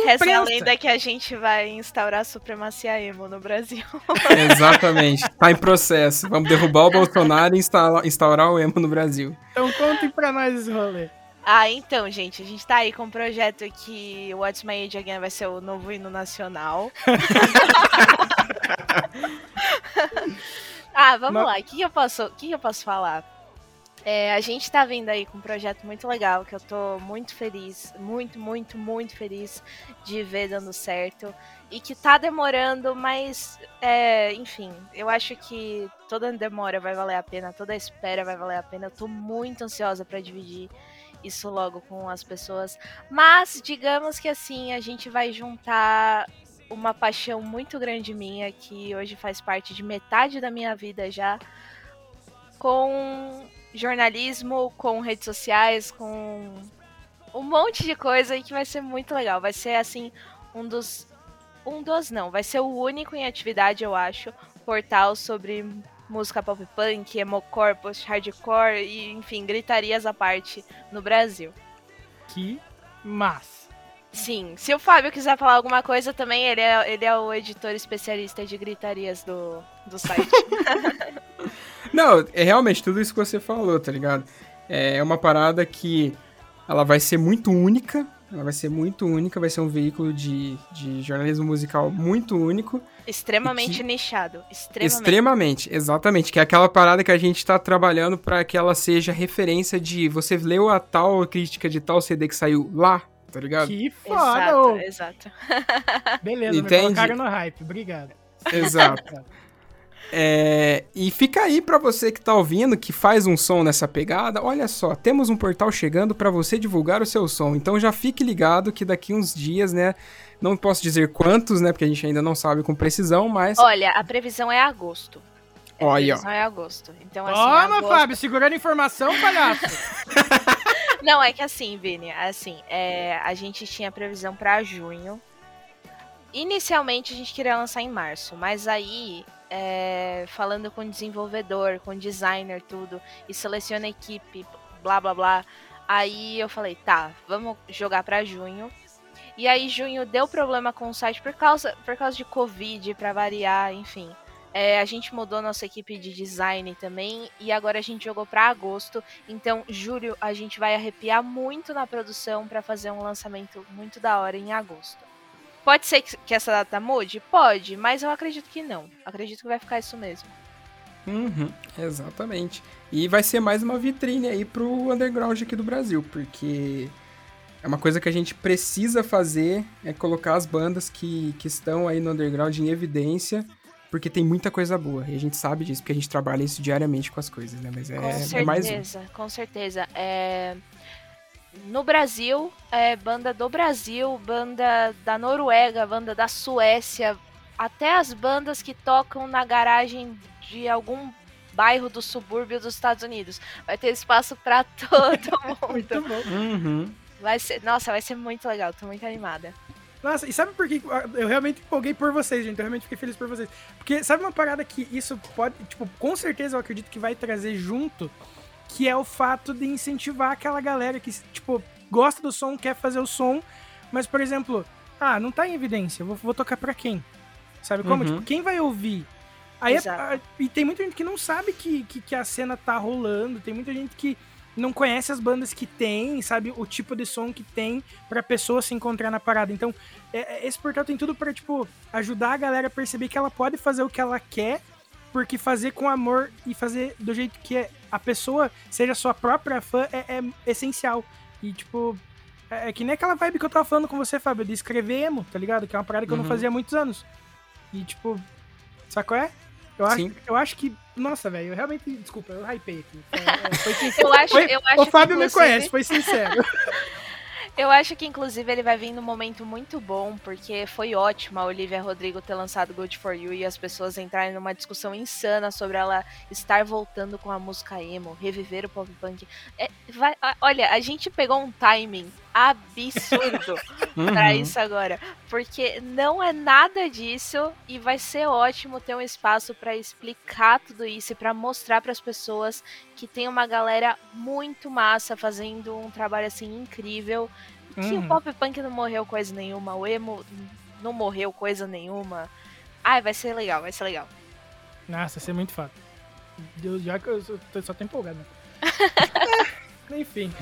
Reza a imprensa. lenda que a gente vai instaurar a supremacia emo no Brasil. <laughs> Exatamente, tá em processo. Vamos derrubar o Bolsonaro e instaurar o emo no Brasil. Então contem pra nós esse rolê. Ah, então, gente, a gente tá aí com um projeto que o What's My Age Again vai ser o novo hino nacional. <laughs> <laughs> ah, vamos Mas- lá. O que, que eu posso, que eu posso falar? É, a gente tá vindo aí com um projeto muito legal, que eu tô muito feliz, muito, muito, muito feliz de ver dando certo. E que tá demorando, mas, é, enfim, eu acho que toda demora vai valer a pena, toda espera vai valer a pena. Eu tô muito ansiosa pra dividir isso logo com as pessoas. Mas, digamos que assim, a gente vai juntar uma paixão muito grande minha, que hoje faz parte de metade da minha vida já, com jornalismo, com redes sociais, com um monte de coisa e que vai ser muito legal. Vai ser assim, um dos. Um dos não, vai ser o único em atividade, eu acho, portal sobre música pop punk, emocore, post-hardcore e, enfim, gritarias à parte no Brasil. Que massa. Sim, se o Fábio quiser falar alguma coisa também, ele é, ele é o editor especialista de gritarias do, do site. <laughs> Não, é realmente tudo isso que você falou, tá ligado? É uma parada que ela vai ser muito única, ela vai ser muito única, vai ser um veículo de, de jornalismo musical muito único. extremamente que- nichado. Extremamente. Extremamente, exatamente. Que é aquela parada que a gente tá trabalhando pra que ela seja referência de você leu a tal crítica de tal CD que saiu lá, tá ligado? Que foda, Exato, exato. <laughs> Beleza, Entende? me colocaram no hype. Obrigado. Exato. <laughs> É, e fica aí pra você que tá ouvindo, que faz um som nessa pegada. Olha só, temos um portal chegando pra você divulgar o seu som. Então já fique ligado que daqui uns dias, né? Não posso dizer quantos, né? Porque a gente ainda não sabe com precisão, mas. Olha, a previsão é agosto. A Olha, ó. previsão é agosto. Então, assim, Toma, agosto- Fábio, segurando informação, palhaço. <laughs> Não, é que assim, Vini, assim, é, a gente tinha previsão pra junho. Inicialmente a gente queria lançar em março, mas aí, é, falando com desenvolvedor, com designer, tudo, e seleciona a equipe, blá blá blá. Aí eu falei, tá, vamos jogar pra junho. E aí junho deu problema com o site por causa, por causa de Covid, pra variar, enfim. É, a gente mudou nossa equipe de design também e agora a gente jogou pra agosto. Então, julho a gente vai arrepiar muito na produção pra fazer um lançamento muito da hora em agosto. Pode ser que essa data mude? Pode, mas eu acredito que não. Acredito que vai ficar isso mesmo. Uhum, exatamente. E vai ser mais uma vitrine aí pro underground aqui do Brasil, porque é uma coisa que a gente precisa fazer, é colocar as bandas que, que estão aí no underground em evidência, porque tem muita coisa boa. E a gente sabe disso, porque a gente trabalha isso diariamente com as coisas, né? Mas é, Com é certeza, mais um. com certeza. É, No Brasil, é banda do Brasil, banda da Noruega, banda da Suécia, até as bandas que tocam na garagem de algum bairro do subúrbio dos Estados Unidos. Vai ter espaço pra <laughs> todo <laughs> Muito mundo. bom. Uhum. Vai ser, nossa, vai ser muito legal, tô muito animada. Nossa, e sabe por que eu realmente empolguei por vocês, gente? Eu realmente fiquei feliz por vocês. Porque sabe uma parada que isso pode, tipo, com certeza eu acredito que vai trazer junto, que é o fato de incentivar aquela galera que, tipo, gosta do som, quer fazer o som, mas, por exemplo, ah, não tá em evidência, vou, vou tocar pra quem? Sabe como? Uhum. Tipo, quem vai ouvir? Aí é- Exato. e tem muita gente que não sabe que, que, que a cena tá rolando, tem muita gente que não conhece as bandas que tem, sabe o tipo de som que tem pra pessoa se encontrar na parada. Então, é- é- esse portal tem tudo pra, tipo, ajudar a galera a perceber que ela pode fazer o que ela quer, porque fazer com amor e fazer do jeito que é- a pessoa seja sua própria fã é, é essencial. E, tipo, é, é que nem aquela vibe que eu tava falando com você, Fábio, de escrever emo, tá ligado? Que é uma parada que eu não Uhum. fazia há muitos anos. E, tipo, sabe qual é? Eu acho, Sim. eu acho que. Nossa, velho, eu realmente. Desculpa, eu hypei aqui. É, é, foi <laughs> sincero. Eu acho, Foi- eu acho o Fábio que, me conhece, foi <laughs> sincero. Eu acho que, inclusive, ele vai vir num momento muito bom, porque foi ótimo a Olivia Rodrigo ter lançado Good For You e as pessoas entrarem numa discussão insana sobre ela estar voltando com a música emo, reviver o pop punk. É, vai- olha, a gente pegou um timing absurdo <laughs> pra Uhum. isso agora, porque não é nada disso e vai ser ótimo ter um espaço pra explicar tudo isso e pra mostrar pras pessoas que tem uma galera muito massa fazendo um trabalho assim incrível que Uhum. o pop punk não morreu coisa nenhuma, o emo não morreu coisa nenhuma. Ai, vai ser legal, vai ser legal. Nossa, isso é muito. Deus, já que eu só tô, empolgado. né? <laughs> Enfim.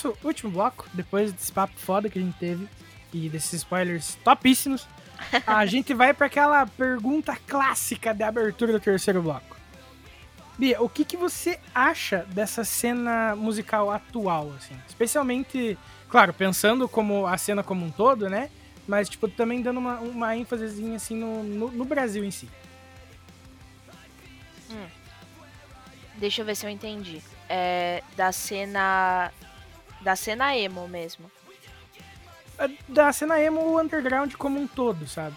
Nosso último bloco, depois desse papo foda que a gente teve e desses spoilers topíssimos, <laughs> a gente vai para aquela pergunta clássica de abertura do terceiro bloco. Bia, o que, que você acha dessa cena musical atual, assim? Especialmente, claro, pensando como a cena como um todo, né? Mas, tipo, também dando uma, uma ênfasezinha, assim, no, no, no Brasil em si. Deixa eu ver se eu entendi. É, da cena. Da cena emo mesmo. É, da cena emo o underground como um todo, sabe?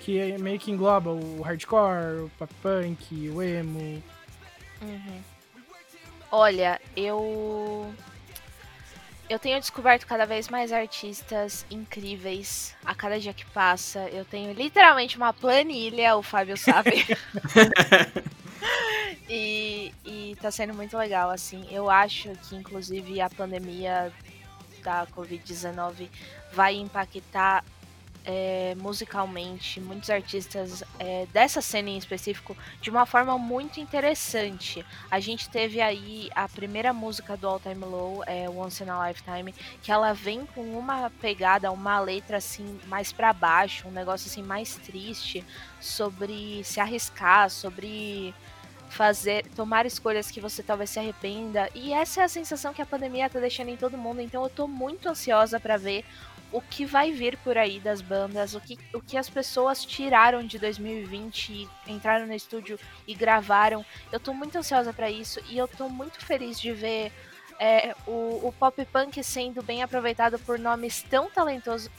Que é meio que engloba o hardcore, o pop punk, o emo. Uhum. Olha, eu. Eu tenho descoberto cada vez mais artistas incríveis a cada dia que passa. Eu tenho literalmente uma planilha, o Fábio sabe. <laughs> <laughs> e, e tá sendo muito legal, assim. Eu acho que, inclusive, a pandemia da Covid-19 vai impactar é, musicalmente muitos artistas é, dessa cena em específico de uma forma muito interessante. A gente teve aí a primeira música do All Time Low, é Once in a Lifetime, que ela vem com uma pegada, uma letra assim mais pra baixo, um negócio assim mais triste sobre se arriscar, sobre fazer, tomar escolhas que você talvez se arrependa. E essa é a sensação que a pandemia tá deixando em todo mundo. Então eu tô muito ansiosa para ver o que vai vir por aí das bandas, o que, o que as pessoas tiraram de 2020 e entraram no estúdio e gravaram. Eu tô muito ansiosa para isso e eu tô muito feliz de ver é, o, o pop punk sendo bem aproveitado por nomes tão talentosos,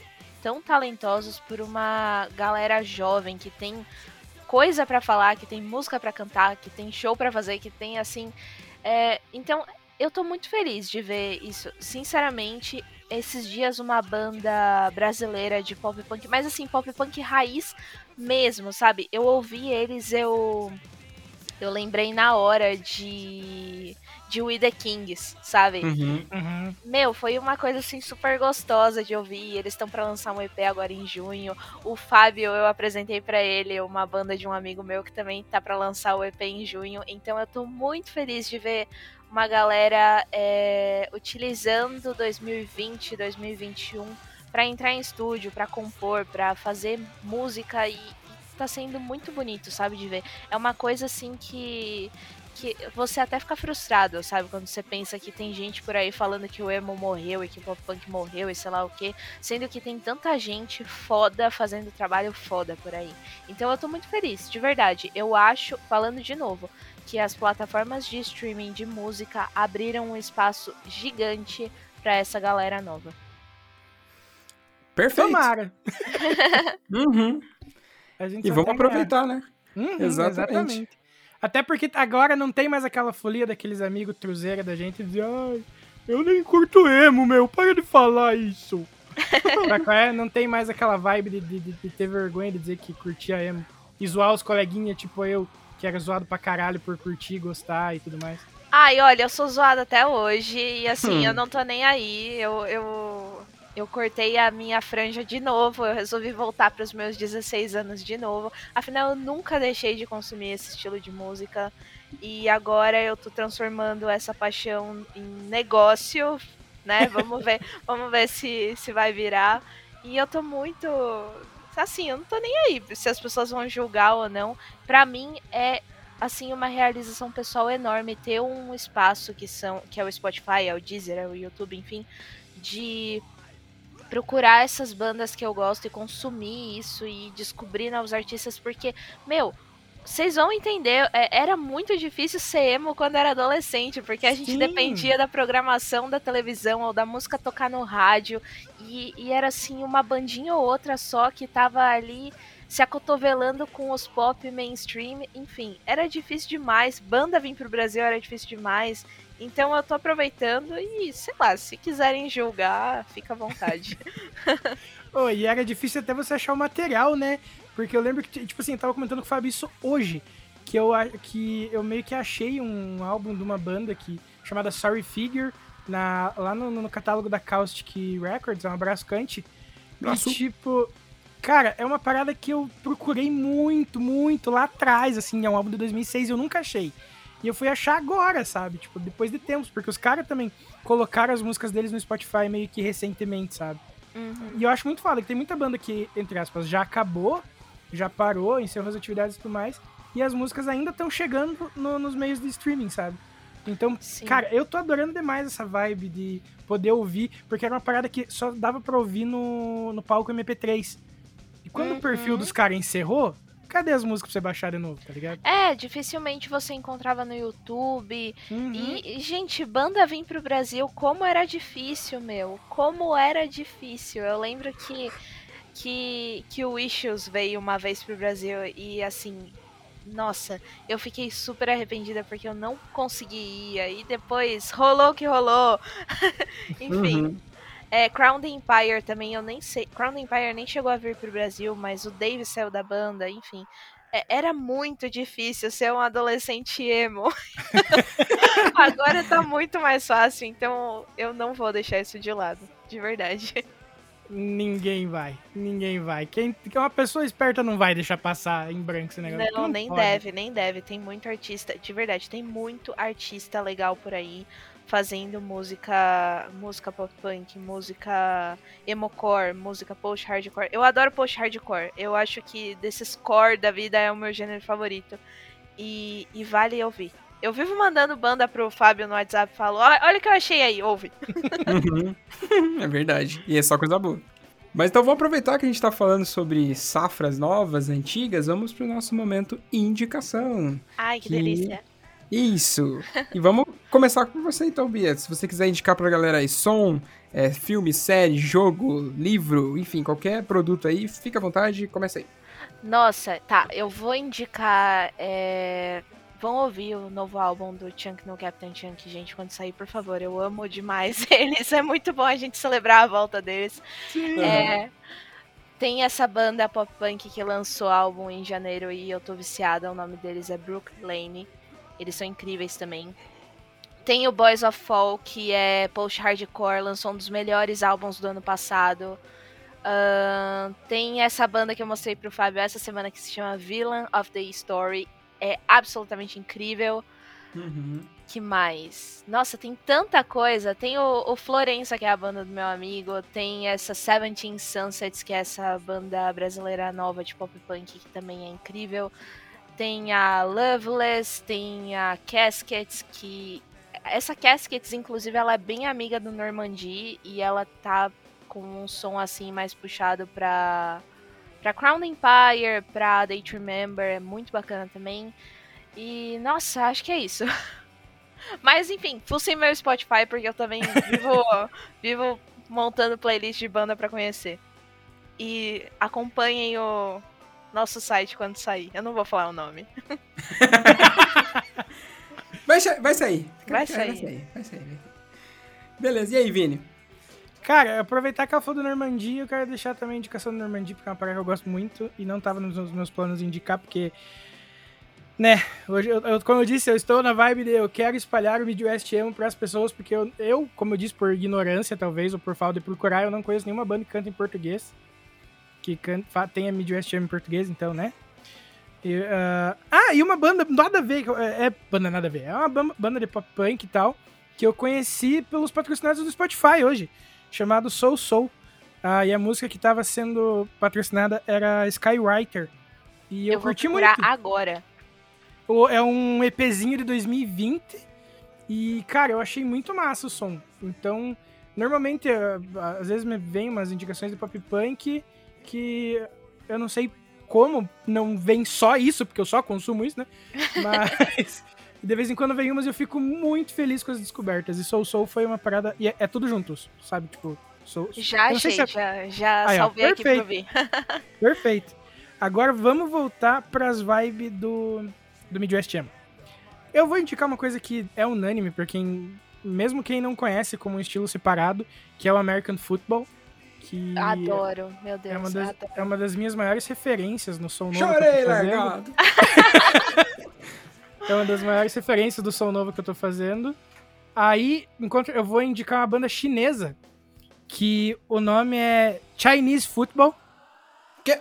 tão talentosos por uma galera jovem que tem coisa pra falar, que tem música pra cantar, que tem show pra fazer, que tem assim. é, então, eu tô muito feliz de ver isso. Sinceramente, esses dias uma banda brasileira de pop punk, mas assim, pop punk raiz mesmo, sabe? Eu ouvi eles, eu eu lembrei na hora de de We The Kings, sabe? Uhum. Uhum. Meu, foi uma coisa assim super gostosa de ouvir. Eles estão pra lançar um EP agora em junho. O Fábio, eu apresentei pra ele uma banda de um amigo meu que também tá pra lançar o EP em junho. Então eu tô muito feliz de ver uma galera é, utilizando 2020, 2021 pra entrar em estúdio, pra compor, pra fazer música e, e tá sendo muito bonito, sabe, de ver. É uma coisa assim que que você até fica frustrado, sabe? Quando você pensa que tem gente por aí falando que o emo morreu e que o pop punk morreu e sei lá o que, sendo que tem tanta gente foda fazendo trabalho foda por aí. Então eu tô muito feliz, de verdade. Eu acho, falando de novo, que as plataformas de streaming de música abriram um espaço gigante pra essa galera nova. Perfeito. Tomara. <laughs> Uhum. A gente E vamos aproveitar, né? Uhum, Exatamente. exatamente. Até porque agora não tem mais aquela folia daqueles amigos truzeira da gente dizer, ai, eu nem curto emo, meu, para de falar isso. <laughs> É? Não tem mais aquela vibe de, de- de- de ter vergonha de dizer que curtia emo. E zoar os coleguinhas, tipo eu, que era zoado pra caralho por curtir, gostar e tudo mais. Ai, olha, eu sou zoada até hoje e assim, Hum. eu não tô nem aí. Eu, eu, eu cortei a minha franja de novo, eu resolvi voltar pros meus 16 anos de novo. Afinal, eu nunca deixei de consumir esse estilo de música. E agora eu tô transformando essa paixão em negócio, né? <laughs> Vamos ver, vamos ver se, se vai virar. E eu tô muito. Assim, eu não tô nem aí se as pessoas vão julgar ou não. Pra mim é assim uma realização pessoal enorme ter um espaço que são que é o Spotify, é o Deezer, é o YouTube, enfim, de procurar essas bandas que eu gosto e consumir isso e descobrir novos artistas porque, meu, vocês vão entender, é, era muito difícil ser emo quando era adolescente, porque a gente Sim. dependia da programação da televisão ou da música tocar no rádio, e, e era assim, uma bandinha ou outra só que tava ali se acotovelando com os pop mainstream, enfim, era difícil demais. Banda vir pro Brasil era difícil demais. Então eu tô aproveitando e, sei lá, se quiserem julgar, fica à vontade. <laughs> Ô, e era difícil até você achar o material, né? Porque eu lembro que, tipo assim, eu tava comentando com o Fábio isso hoje. Que eu, que eu meio que achei um álbum de uma banda que, chamada Sorry Figure, na, lá no, no catálogo da Caustic Records, um abraço cante. E tipo, cara, é uma parada que eu procurei muito, muito lá atrás, assim, é um álbum de 2006 e eu nunca achei. E eu fui achar agora, sabe? Tipo, depois de tempos, porque os caras também colocaram as músicas deles no Spotify meio que recentemente, sabe? Uhum. E eu acho muito foda que tem muita banda que, entre aspas, já acabou, já parou, encerrou as atividades e tudo mais, e as músicas ainda estão chegando no- nos meios de streaming, sabe? Então, Sim. cara, eu tô adorando demais essa vibe de poder ouvir, porque era uma parada que só dava pra ouvir no, no palco MP3. E quando o perfil Uhum. dos caras encerrou, cadê as músicas pra você baixar de novo, tá ligado? É, dificilmente você encontrava no YouTube. Uhum. E, gente, banda vir pro Brasil, como era difícil, meu. Como era difícil. Eu lembro que, que, que o Issues veio uma vez pro Brasil e assim. Nossa, eu fiquei super arrependida porque eu não consegui ir. E depois rolou o que rolou. <laughs> Enfim. Uhum. É, Crown the Empire também, eu nem sei. Crown the Empire nem chegou a vir pro Brasil, mas o Dave saiu da banda, enfim. É, era muito difícil ser um adolescente emo. <laughs> Agora tá muito mais fácil, então eu não vou deixar isso de lado, de verdade. Ninguém vai, ninguém vai. Quem, que uma pessoa esperta não vai deixar passar em branco esse negócio. Não, nem pode. deve, nem deve. Tem muito artista, de verdade, tem muito artista legal por aí fazendo música, música pop punk, música emocore, música post hardcore. Eu adoro post hardcore. Eu acho que desses core da vida é o meu gênero favorito. e, e vale ouvir. Eu vivo mandando banda pro Fábio no WhatsApp e falo, "Ó, olha o que eu achei aí, ouve. <laughs> Uhum. <laughs> é verdade. E é só coisa boa. Mas então vamos aproveitar que a gente tá falando sobre safras novas, antigas, vamos pro nosso momento indicação. Ai, que Que- delícia. Isso! E vamos começar com você então, Bia. Se você quiser indicar pra galera aí som, é, filme, série, jogo, livro, enfim, qualquer produto aí, fica à vontade, começa aí. Nossa, tá, eu vou indicar. É... Vão ouvir o novo álbum do Chunk no Captain Chunk, gente, quando sair, por favor. Eu amo demais <laughs> eles. É muito bom a gente celebrar a volta deles. É, Tem essa banda pop punk que lançou álbum em janeiro e eu tô viciada. O nome deles é Brook Lane. Eles são incríveis também. Tem o Boys of Fall, que é post-hardcore, lançou um dos melhores álbuns do ano passado. Ahn, tem essa banda que eu mostrei pro Fábio essa semana que se chama Villain of the Story. É absolutamente incrível. Uhum. Que mais? Nossa, tem tanta coisa. Tem o, o Florença, que é a banda do meu amigo. Tem essa Seventeen Sunsets, que é essa banda brasileira nova de pop punk, que também é incrível. Tem a Loveless, tem a Caskets, que. Essa Caskets, inclusive, ela é bem amiga do Normandy e ela tá com um som assim mais puxado pra. Pra Crown Empire, pra Day to Remember, é muito bacana também. E, nossa, acho que é isso. <laughs> Mas enfim, fucem meu Spotify porque eu também vivo, <laughs> vivo montando playlist de banda pra conhecer. E acompanhem o nosso site quando sair. Eu não vou falar o nome. <laughs> Vai, sa- vai sair. Vai Vai sair. vai sair. vai sair. Beleza, e aí, Vini? Cara, aproveitar que ela falou do Normandia, eu quero deixar também a indicação do Normandia, porque é uma parada que eu gosto muito e não tava nos meus- meus planos de indicar, porque. Né, hoje, eu, eu- como eu disse, eu estou na vibe de eu quero espalhar o Midwest Emo para as pessoas, porque eu, eu, como eu disse, por ignorância talvez, ou por falta de procurar, eu não conheço nenhuma banda que canta em português, que fa- tenha Midwest Emo em português, então, né. E, ah, ah, e uma banda nada a ver, é, é banda nada a ver, é uma banda de pop punk e tal, que eu conheci pelos patrocinados do Spotify hoje chamado Soul Soul. Ah, e a música que estava sendo patrocinada era Skywriter. E eu, Eu, curti muito. agora. É um EPzinho de 2020. E, cara, eu achei muito massa o som. Então, normalmente, eh, às vezes me vem umas indicações de pop punk que eu não sei como não vem só isso, porque eu só consumo isso, né? <laughs> Mas de vez em quando vem umas e eu fico muito feliz com as descobertas. E Soul Soul foi uma parada. E é, é tudo juntos, sabe? Tipo, Soul, Já achei, se é- já, já Aí, ó, salvei aqui pra ouvir. <laughs> Perfeito. Agora vamos voltar pras vibes do, do Midwest Emo. Eu vou indicar uma coisa que é unânime pra quem, mesmo quem não conhece como um estilo separado, que é o American Football. Que Adoro, meu Deus. é uma, das, é uma das minhas maiores referências no som novo. Chorei, largado. <laughs> É uma das maiores referências do som novo que eu tô fazendo. Aí, enquanto eu vou indicar uma banda chinesa, que o nome é Chinese Football. Que?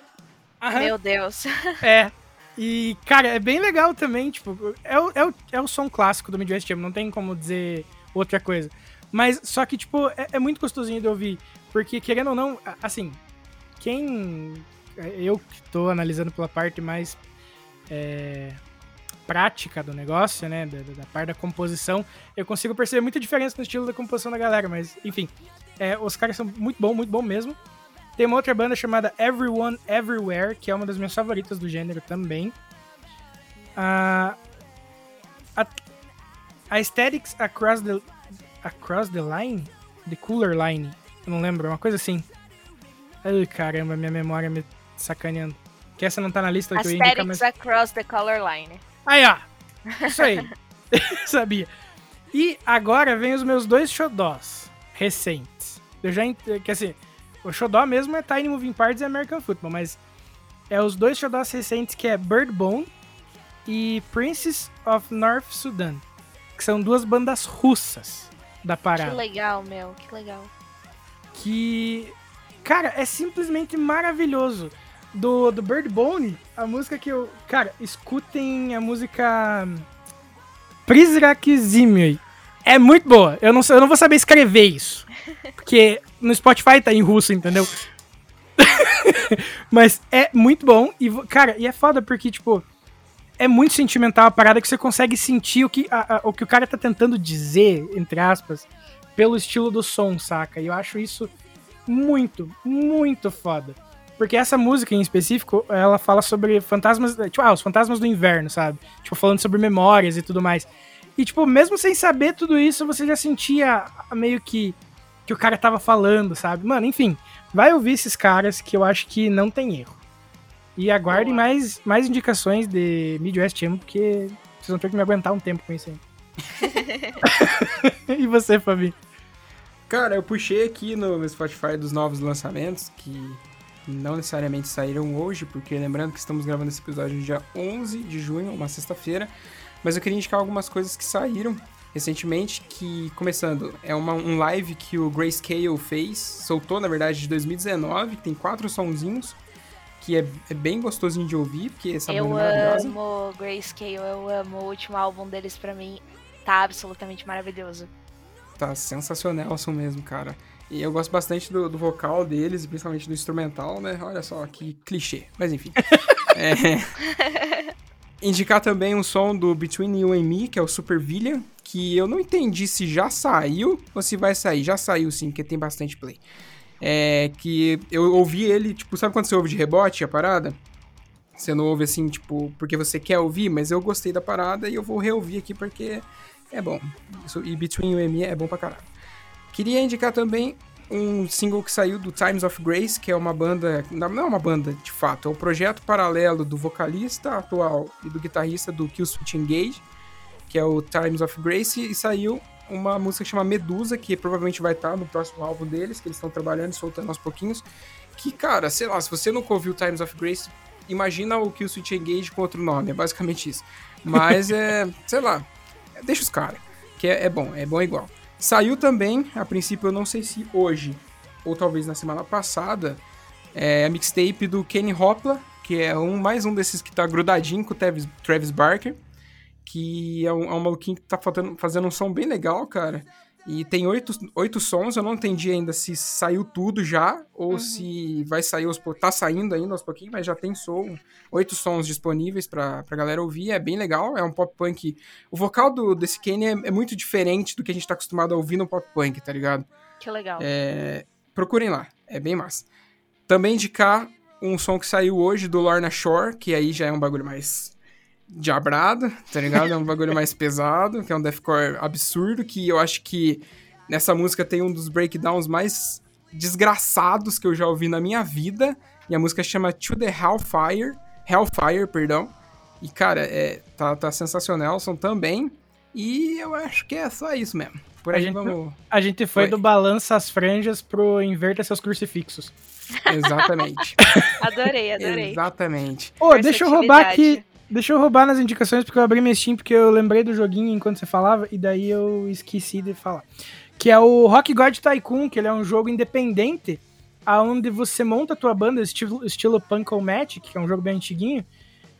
Aham. Meu Deus. <laughs> É. E, cara, é bem legal também, tipo, é o, é o, é o som clássico do Midwest Jam, não tem como dizer outra coisa. Mas, só que, tipo, é, é muito gostosinho de ouvir, porque, querendo ou não, assim, quem... Eu que tô analisando pela parte mais é, prática do negócio, né, da, da- parte da composição, eu consigo perceber muita diferença no estilo da composição da galera, mas, enfim, é, os caras são muito bom, muito bom mesmo. Tem uma outra banda chamada Everyone Everywhere, que é uma das minhas favoritas do gênero também. Ah, a, a Aesthetics Across the, Across the Line? The Cooler Line? Não lembro, é uma coisa assim. Ai, caramba, minha memória me sacaneando. Que essa não tá na lista que eu Aesthetics mas... Across the Color Line. Aí, ó. Isso aí. <laughs> Sabia. E agora vem os meus dois xodós recentes. Eu já... ent- Que assim, o xodó mesmo é Tiny Moving Parts e American Football, mas é os dois xodós recentes que é Bird Bone e Princess of North Sudan. Que são duas bandas russas da Que parada. legal, meu, que legal. Que, cara, é simplesmente maravilhoso. Do, do Bird Bone, a música que eu. Cara, escutem a música. Prizrak Zimui. É muito boa. Eu não, eu não vou saber escrever isso. Porque no Spotify tá em russo, entendeu? <laughs> Mas é muito bom. E, cara, e é foda porque, tipo. é muito sentimental a parada que você consegue sentir o que, a- a- o que o cara tá tentando dizer, entre aspas, pelo estilo do som, saca? E eu acho isso muito, muito foda. Porque essa música em específico, ela fala sobre fantasmas, tipo, ah, os fantasmas do inverno, sabe? Tipo, falando sobre memórias e tudo mais. E, tipo, mesmo sem saber tudo isso, você já sentia meio que que o cara tava falando, sabe? Mano, enfim, vai ouvir esses caras que eu acho que não tem erro. E aguardem Boa. mais, mais indicações de Midwest Emo, porque vocês vão ter que me aguentar um tempo com isso aí. <laughs> <laughs> e você, Fabi? Cara, eu puxei aqui no meu Spotify dos novos lançamentos, que não necessariamente saíram hoje, porque lembrando que estamos gravando esse episódio no dia 11 de junho, uma sexta-feira, mas eu queria indicar algumas coisas que saíram recentemente, que, começando, é uma, um live que o Grayscale fez, soltou, na verdade, de 2019, que tem quatro sonzinhos, que é, é bem gostosinho de ouvir, porque essa eu banda é maravilhosa. amo Grayscale, eu amo o último álbum deles pra mim. Tá absolutamente maravilhoso. Tá sensacional o som mesmo, cara. E eu gosto bastante do, do vocal deles, principalmente do instrumental, né? Olha só, que clichê. Mas enfim. <laughs> É. Indicar também um som do Between You and Me, que é o Super Villain, que eu não entendi se já saiu ou se vai sair. Já saiu sim, porque tem bastante play. É que eu ouvi ele, tipo, sabe quando você ouve de rebote a parada? Você não ouve assim, tipo, porque você quer ouvir, mas eu gostei da parada e eu vou reouvir aqui porque é bom. Isso, e Between You and Me é bom pra caralho. Queria indicar também um single que saiu do Times of Grace, que é uma banda, não é uma banda de fato, é um projeto paralelo do vocalista atual e do guitarrista do Killswitch Engage, que é o Times of Grace, e saiu uma música que chama Medusa, que provavelmente vai estar no próximo álbum deles, que eles estão trabalhando e soltando aos pouquinhos. Que, cara, sei lá, se você nunca ouviu Times of Grace, imagina o Killswitch Engage com outro nome, é basicamente isso. Mas é, <laughs> sei lá, deixa os caras, que é, é bom, é bom igual. Saiu também, a princípio eu não sei se hoje, ou talvez na semana passada, é a mixtape do Kenny Hopla, que é um, mais um desses que tá grudadinho com o Travis, Travis Barker, que é um, é um maluquinho que tá fazendo, fazendo um som bem legal, cara. E tem oito, oito sons, eu não entendi ainda se saiu tudo já, ou se vai sair aos pou- Tá saindo ainda aos pouquinhos, mas já tem som. Oito sons disponíveis pra, pra galera ouvir, é bem legal, é um pop punk. O vocal do, desse Kenny é, é muito diferente do que a gente tá acostumado a ouvir no pop punk, tá ligado? Que legal. É, procurem lá, é bem massa. Também indicar um som que saiu hoje do Lorna Shore, que aí já é um bagulho mais diabrado, tá ligado? É um bagulho mais pesado, que é um deathcore absurdo, que eu acho que nessa música tem um dos breakdowns mais desgraçados que eu já ouvi na minha vida, e a música chama To The Hellfire, Hellfire, perdão. E, cara, é, tá, tá sensacional o som também, e eu acho que é só isso mesmo. Por A aí gente vamos... A gente foi Oi. do balança as franjas pro inverta seus crucifixos. Exatamente. <laughs> Adorei, adorei. Exatamente. Ô, deixa eu roubar aqui. Deixa eu roubar nas indicações, porque eu abri minha Steam, porque eu lembrei do joguinho enquanto você falava, e daí eu esqueci de falar. Que é o Rock God Tycoon, que ele é um jogo independente, aonde você monta a tua banda, estilo, estilo Punk Magic, que é um jogo bem antiguinho,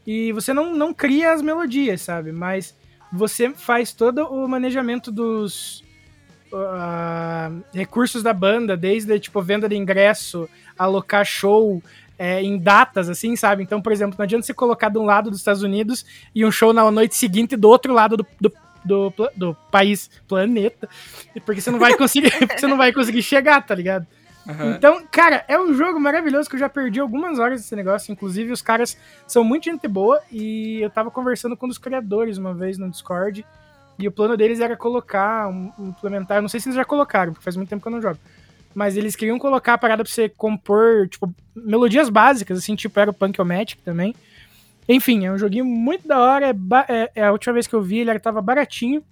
e você não, não cria as melodias, sabe? Mas você faz todo o manejamento dos ah, recursos da banda, desde, tipo, venda de ingresso, alocar show, é, em datas, assim, sabe? Então, por exemplo, não adianta você colocar de um lado dos Estados Unidos e um show na noite seguinte do outro lado do, do, do, do país, planeta, porque você não vai conseguir, <laughs> você não vai conseguir chegar, tá ligado? Aham. Então, cara, é um jogo maravilhoso que eu já perdi algumas horas desse negócio. Inclusive, os caras são muito gente boa e eu tava conversando com um dos criadores uma vez no Discord. E o plano deles era colocar, um- implementar. Não sei se eles já colocaram, porque faz muito tempo que eu não jogo. Mas eles queriam colocar a parada pra você compor, tipo, melodias básicas, assim, tipo era o Punk-O-Matic também. Enfim, é um joguinho muito da hora. É, é- é a última vez que eu vi, ele tava baratinho.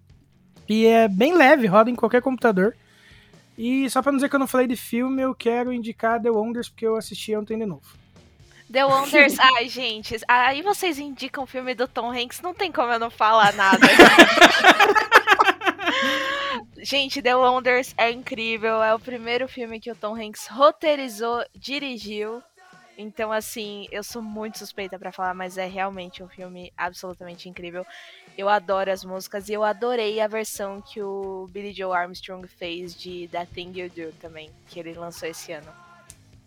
E é bem leve, roda em qualquer computador. E só pra não dizer que eu não falei de filme, eu quero indicar The Wonders, porque eu assisti ontem de novo. The Wonders. <laughs> Ai, gente, aí vocês indicam o filme do Tom Hanks, não tem como eu não falar nada. <laughs> gente, The Wonders é incrível. É o primeiro filme que o Tom Hanks roteirizou, dirigiu. Então, assim, eu sou muito suspeita pra falar, mas é realmente um filme absolutamente incrível. Eu adoro as músicas e eu adorei a versão que o Billy Joe Armstrong fez de That Thing You Do também, que ele lançou esse ano.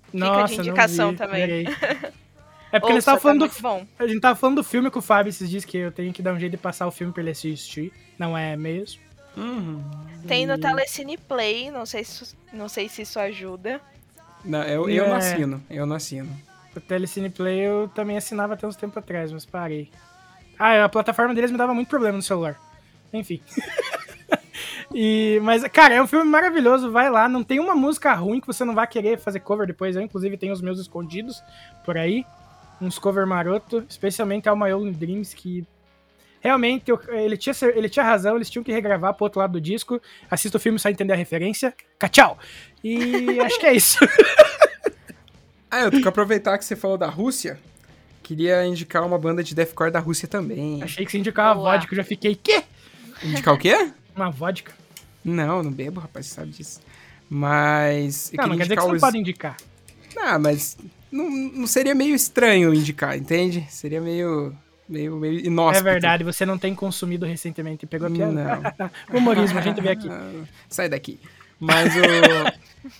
Fica de Nossa, indicação vi, também. É porque Ouça, estavam falando tá do, muito bom. A gente tava falando do filme com o Fábio esses dias que eu tenho que dar um jeito de passar o filme pra ele assistir. Não é mesmo? Uhum. Tem no Telecine Play, não sei se, não sei se isso ajuda. Não, eu, eu não É. assino, eu não assino. O Telecine Play eu também assinava até uns tempos atrás, mas parei. Ah, a plataforma deles me dava muito problema no celular. Enfim. <laughs> e, mas, cara, é um filme maravilhoso. Vai lá, não tem uma música ruim que você não vai querer fazer cover depois. Eu, inclusive, tenho os meus escondidos por aí. Uns cover maroto, especialmente ao My Own Dreams, que realmente eu- ele, tinha, ele tinha razão, eles tinham que regravar pro outro lado do disco. Assista o filme só entender a referência. Tchau! E <laughs> acho que é isso. Ah, eu tenho que aproveitar que você falou da Rússia. Queria indicar uma banda de deathcore da Rússia também. Achei que você indicava Boa. vodka, eu já fiquei, quê? Indicar o quê? Uma vodka? Não, não bebo, rapaz, você sabe disso. Mas. Não, não quer dizer que você não os- pode indicar. Ah, mas não, não seria meio estranho indicar, entende? Seria meio. Meio, meio inóspito. É verdade, você não tem consumido recentemente. Pegou a piada? Não. <laughs> Humorismo, a gente vê aqui. <laughs> Sai daqui. Mas eu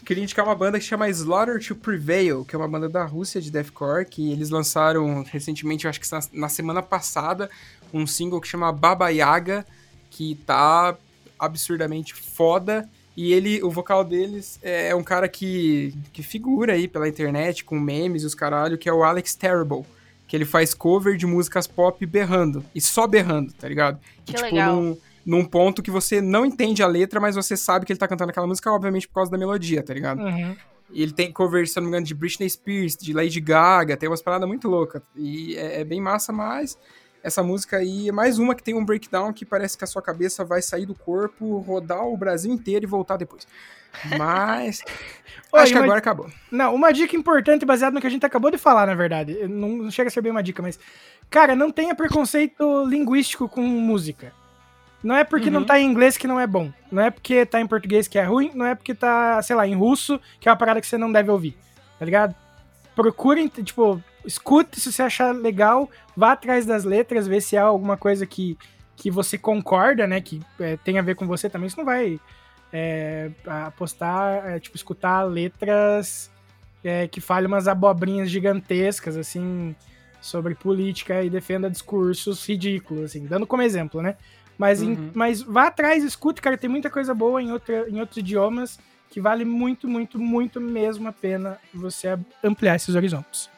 queria indicar uma banda que chama Slaughter to Prevail, que é uma banda da Rússia de deathcore, que eles lançaram recentemente, eu acho que na, na semana passada, um single que chama Baba Yaga, que tá absurdamente foda. E ele, o vocal deles é um cara que, que figura aí pela internet, com memes e os caralho, que é o Alex Terrible. Que ele faz cover de músicas pop berrando. E só berrando, tá ligado? Que E, tipo, legal. num- num ponto que você não entende a letra, mas você sabe que ele tá cantando aquela música, obviamente, por causa da melodia, tá ligado? Uhum. E ele tem cover, se não me engano, de Britney Spears, de Lady Gaga, tem umas paradas muito loucas. E é, é bem massa, mas essa música aí é mais uma que tem um breakdown que parece que a sua cabeça vai sair do corpo, rodar o Brasil inteiro e voltar depois. Mas. <laughs> Oi, acho que agora acabou. Não, uma dica importante baseada no que a gente acabou de falar, na verdade. Não, não chega a ser bem uma dica, mas. Cara, não tenha preconceito linguístico com música. Não é porque não tá em inglês que não é bom. Não é porque tá em português que é ruim. Não é porque tá, sei lá, em russo, que é uma parada que você não deve ouvir. Tá ligado? Procurem, tipo, escute se você achar legal, vá atrás das letras, vê se há alguma coisa que, que você concorda, né? Que é, tem a ver com você também. Isso não vai é, apostar, é, tipo, escutar letras é, que falem umas abobrinhas gigantescas, assim, sobre política e defenda discursos ridículos, assim, dando como exemplo, né? Mas, em- Uhum. mas vá atrás, escute, cara, tem muita coisa boa em, outra, em outros idiomas que vale muito, muito, muito mesmo a pena você ampliar esses horizontes.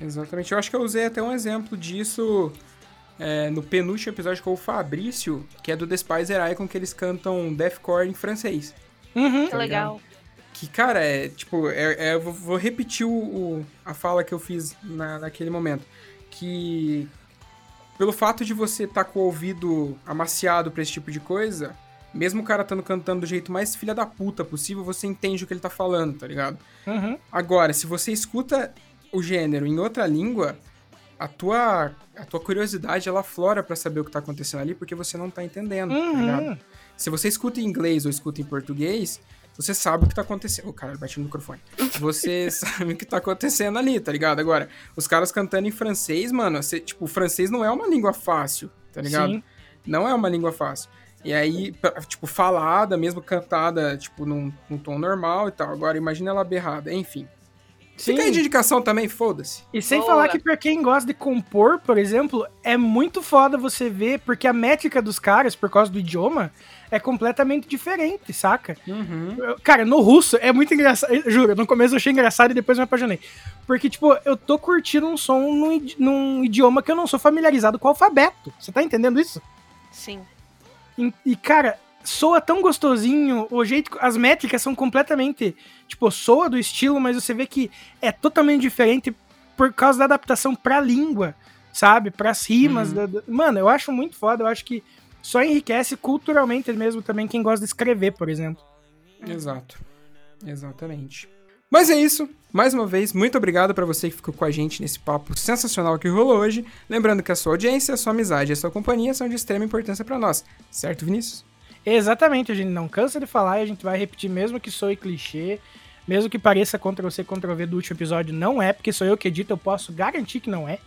Exatamente. Eu acho que eu usei até um exemplo disso é, no penúltimo episódio com o Fabrício, que é do Despiser Icon, que eles cantam deathcore em francês. Uhum. Que legal. Que, cara, é tipo, é, é- eu vou, repetir o, o- a fala que eu fiz na, naquele momento. Que pelo fato de você estar com o ouvido amaciado pra esse tipo de coisa, mesmo o cara estando cantando do jeito mais filha da puta possível, você entende o que ele tá falando, tá ligado? Uhum. Agora, se você escuta o gênero em outra língua, a tua, a tua curiosidade ela flora pra saber o que tá acontecendo ali, porque você não tá entendendo, tá ligado? Uhum. Se você escuta em inglês ou escuta em português, você sabe o que tá acontecendo. O cara bate no microfone. Você <laughs> sabe o que tá acontecendo ali, tá ligado? Agora, os caras cantando em francês, mano, você, tipo, o francês não é uma língua fácil, tá ligado? Sim. Não é uma língua fácil. E aí, pra- tipo, falada, mesmo cantada, tipo, num, num tom normal e tal. Agora, imagina ela berrada, enfim. Fica aí de indicação também, foda-se. E sem Boa. falar que pra quem gosta de compor, por exemplo, é muito foda você ver, porque a métrica dos caras, por causa do idioma, é completamente diferente, saca? Uhum. Cara, no russo é muito engraçado. eu Juro, no começo eu achei engraçado e depois me apaixonei. Porque, tipo, eu tô curtindo um som num, num idioma que eu não sou familiarizado com o alfabeto. Você tá entendendo isso? Sim. E, cara, soa tão gostosinho, o jeito. As métricas são completamente. Tipo, soa do estilo, mas você vê que é totalmente diferente por causa da adaptação pra língua, sabe? Pras rimas. Uhum. da- da- Mano, eu acho muito foda. Eu acho que só enriquece culturalmente mesmo também quem gosta de escrever, por exemplo. Exato. Exatamente. Mas é isso. Mais uma vez, muito obrigado pra você que ficou com a gente nesse papo sensacional que rolou hoje. Lembrando que a sua audiência, a sua amizade e a sua companhia são de extrema importância pra nós. Certo, Vinícius? Exatamente, a gente não cansa de falar e a gente vai repetir, mesmo que soe clichê, mesmo que pareça Ctrl-C, Ctrl-V do último episódio, não é, porque sou eu que edito, eu posso garantir que não é.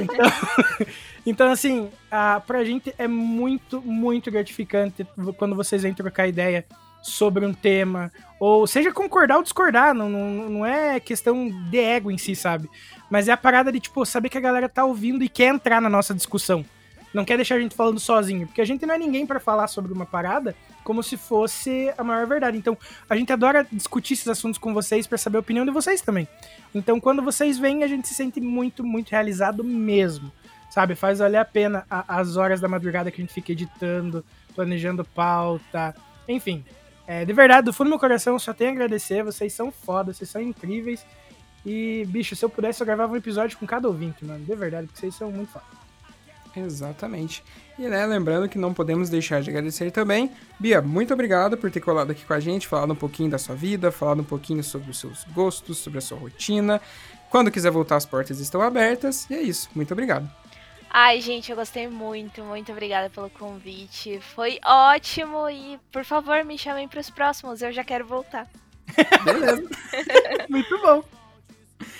Então, <laughs> então assim, a, pra gente é muito, muito gratificante quando vocês vêm trocar ideia sobre um tema, ou seja concordar ou discordar, não, não, não é questão de ego em si, sabe? Mas é a parada de, tipo, saber que a galera tá ouvindo e quer entrar na nossa discussão. Não quer deixar a gente falando sozinho, porque a gente não é ninguém para falar sobre uma parada como se fosse a maior verdade. Então, a gente adora discutir esses assuntos com vocês para saber a opinião de vocês também. Então, quando vocês vêm, a gente se sente muito, muito realizado mesmo. Sabe? Faz valer a pena a- as horas da madrugada que a gente fica editando, planejando pauta, enfim. É, de verdade, do fundo do meu coração, só tenho a agradecer. Vocês são foda, vocês são incríveis. E, bicho, se eu pudesse, eu gravava um episódio com cada ouvinte, mano. De verdade, porque vocês são muito foda. Exatamente. E né, lembrando que não podemos deixar de agradecer também. Bia, muito obrigado por ter colado aqui com a gente, falado um pouquinho da sua vida, falado um pouquinho sobre os seus gostos, sobre a sua rotina. Quando quiser voltar, as portas estão abertas. E é isso. Muito obrigado. Ai, gente, eu gostei muito, muito obrigada pelo convite. Foi ótimo e, por favor, me chamem pros próximos, eu já quero voltar. Beleza. <laughs> Muito bom.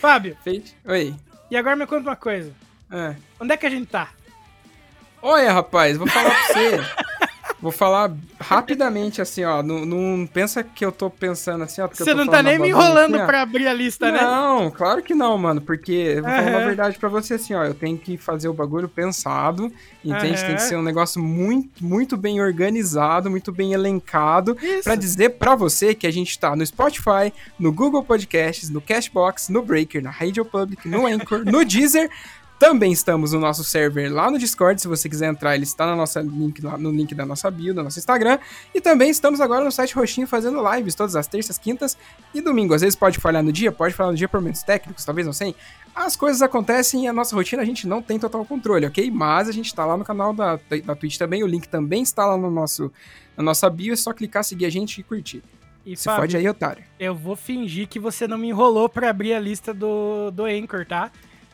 Fábio, Feito. Oi. e agora me conta uma coisa. É. Onde é que a gente tá? Olha, rapaz, vou falar pra você. <laughs> Vou falar rapidamente assim, ó. Não, não pensa que eu tô pensando assim, ó. Você não tá nem me enrolando assim, pra abrir a lista, né? Não, claro que não, mano. Porque eu vou falar Aham. a verdade pra você assim, ó. Eu tenho que fazer o bagulho pensado. Entende? Aham. Tem que ser um negócio muito, muito bem organizado, muito bem elencado. Isso. Pra dizer pra você que a gente tá no Spotify, no Google Podcasts, no Cashbox, no Breaker, na Radio Public, no Anchor, no <laughs> Deezer. Também estamos no nosso server lá no Discord, se você quiser entrar, ele está na nossa link, no link da nossa bio, do nosso Instagram. E também estamos agora no site Roxinho fazendo lives todas as terças, quintas e domingo. Às vezes pode falhar no dia, pode falhar no dia por momentos técnicos, talvez não sei. As coisas acontecem e a nossa rotina a gente não tem total controle, ok? Mas a gente tá lá no canal da, da, Twitch também, o link também está lá no nosso, na nossa bio, é só clicar, seguir a gente e curtir. E, Se Fábio, fode aí, otário. eu vou fingir que você não me enrolou pra abrir a lista do, do Anchor, tá?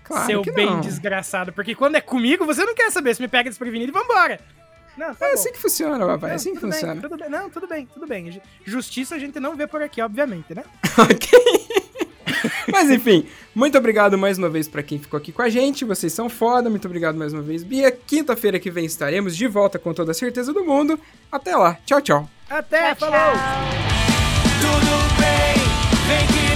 Claro Seu que bem não. desgraçado. Porque quando é comigo, você não quer saber. Se me pega desprevenido e vambora. Não, tá É bom. assim que funciona, papai, é Não, assim que bem, funciona. tudo bem. Não, tudo bem, tudo bem. Ju- Justiça a gente não vê por aqui, obviamente, né? <laughs> Ok. <laughs> Mas enfim, muito obrigado mais uma vez pra quem ficou aqui com a gente. Vocês são foda. Muito obrigado mais uma vez, Bia. Quinta-feira que vem estaremos de volta com toda a certeza do mundo. Até lá. Tchau, tchau. Até, tchau, falou! tchau. Tudo bem, vem que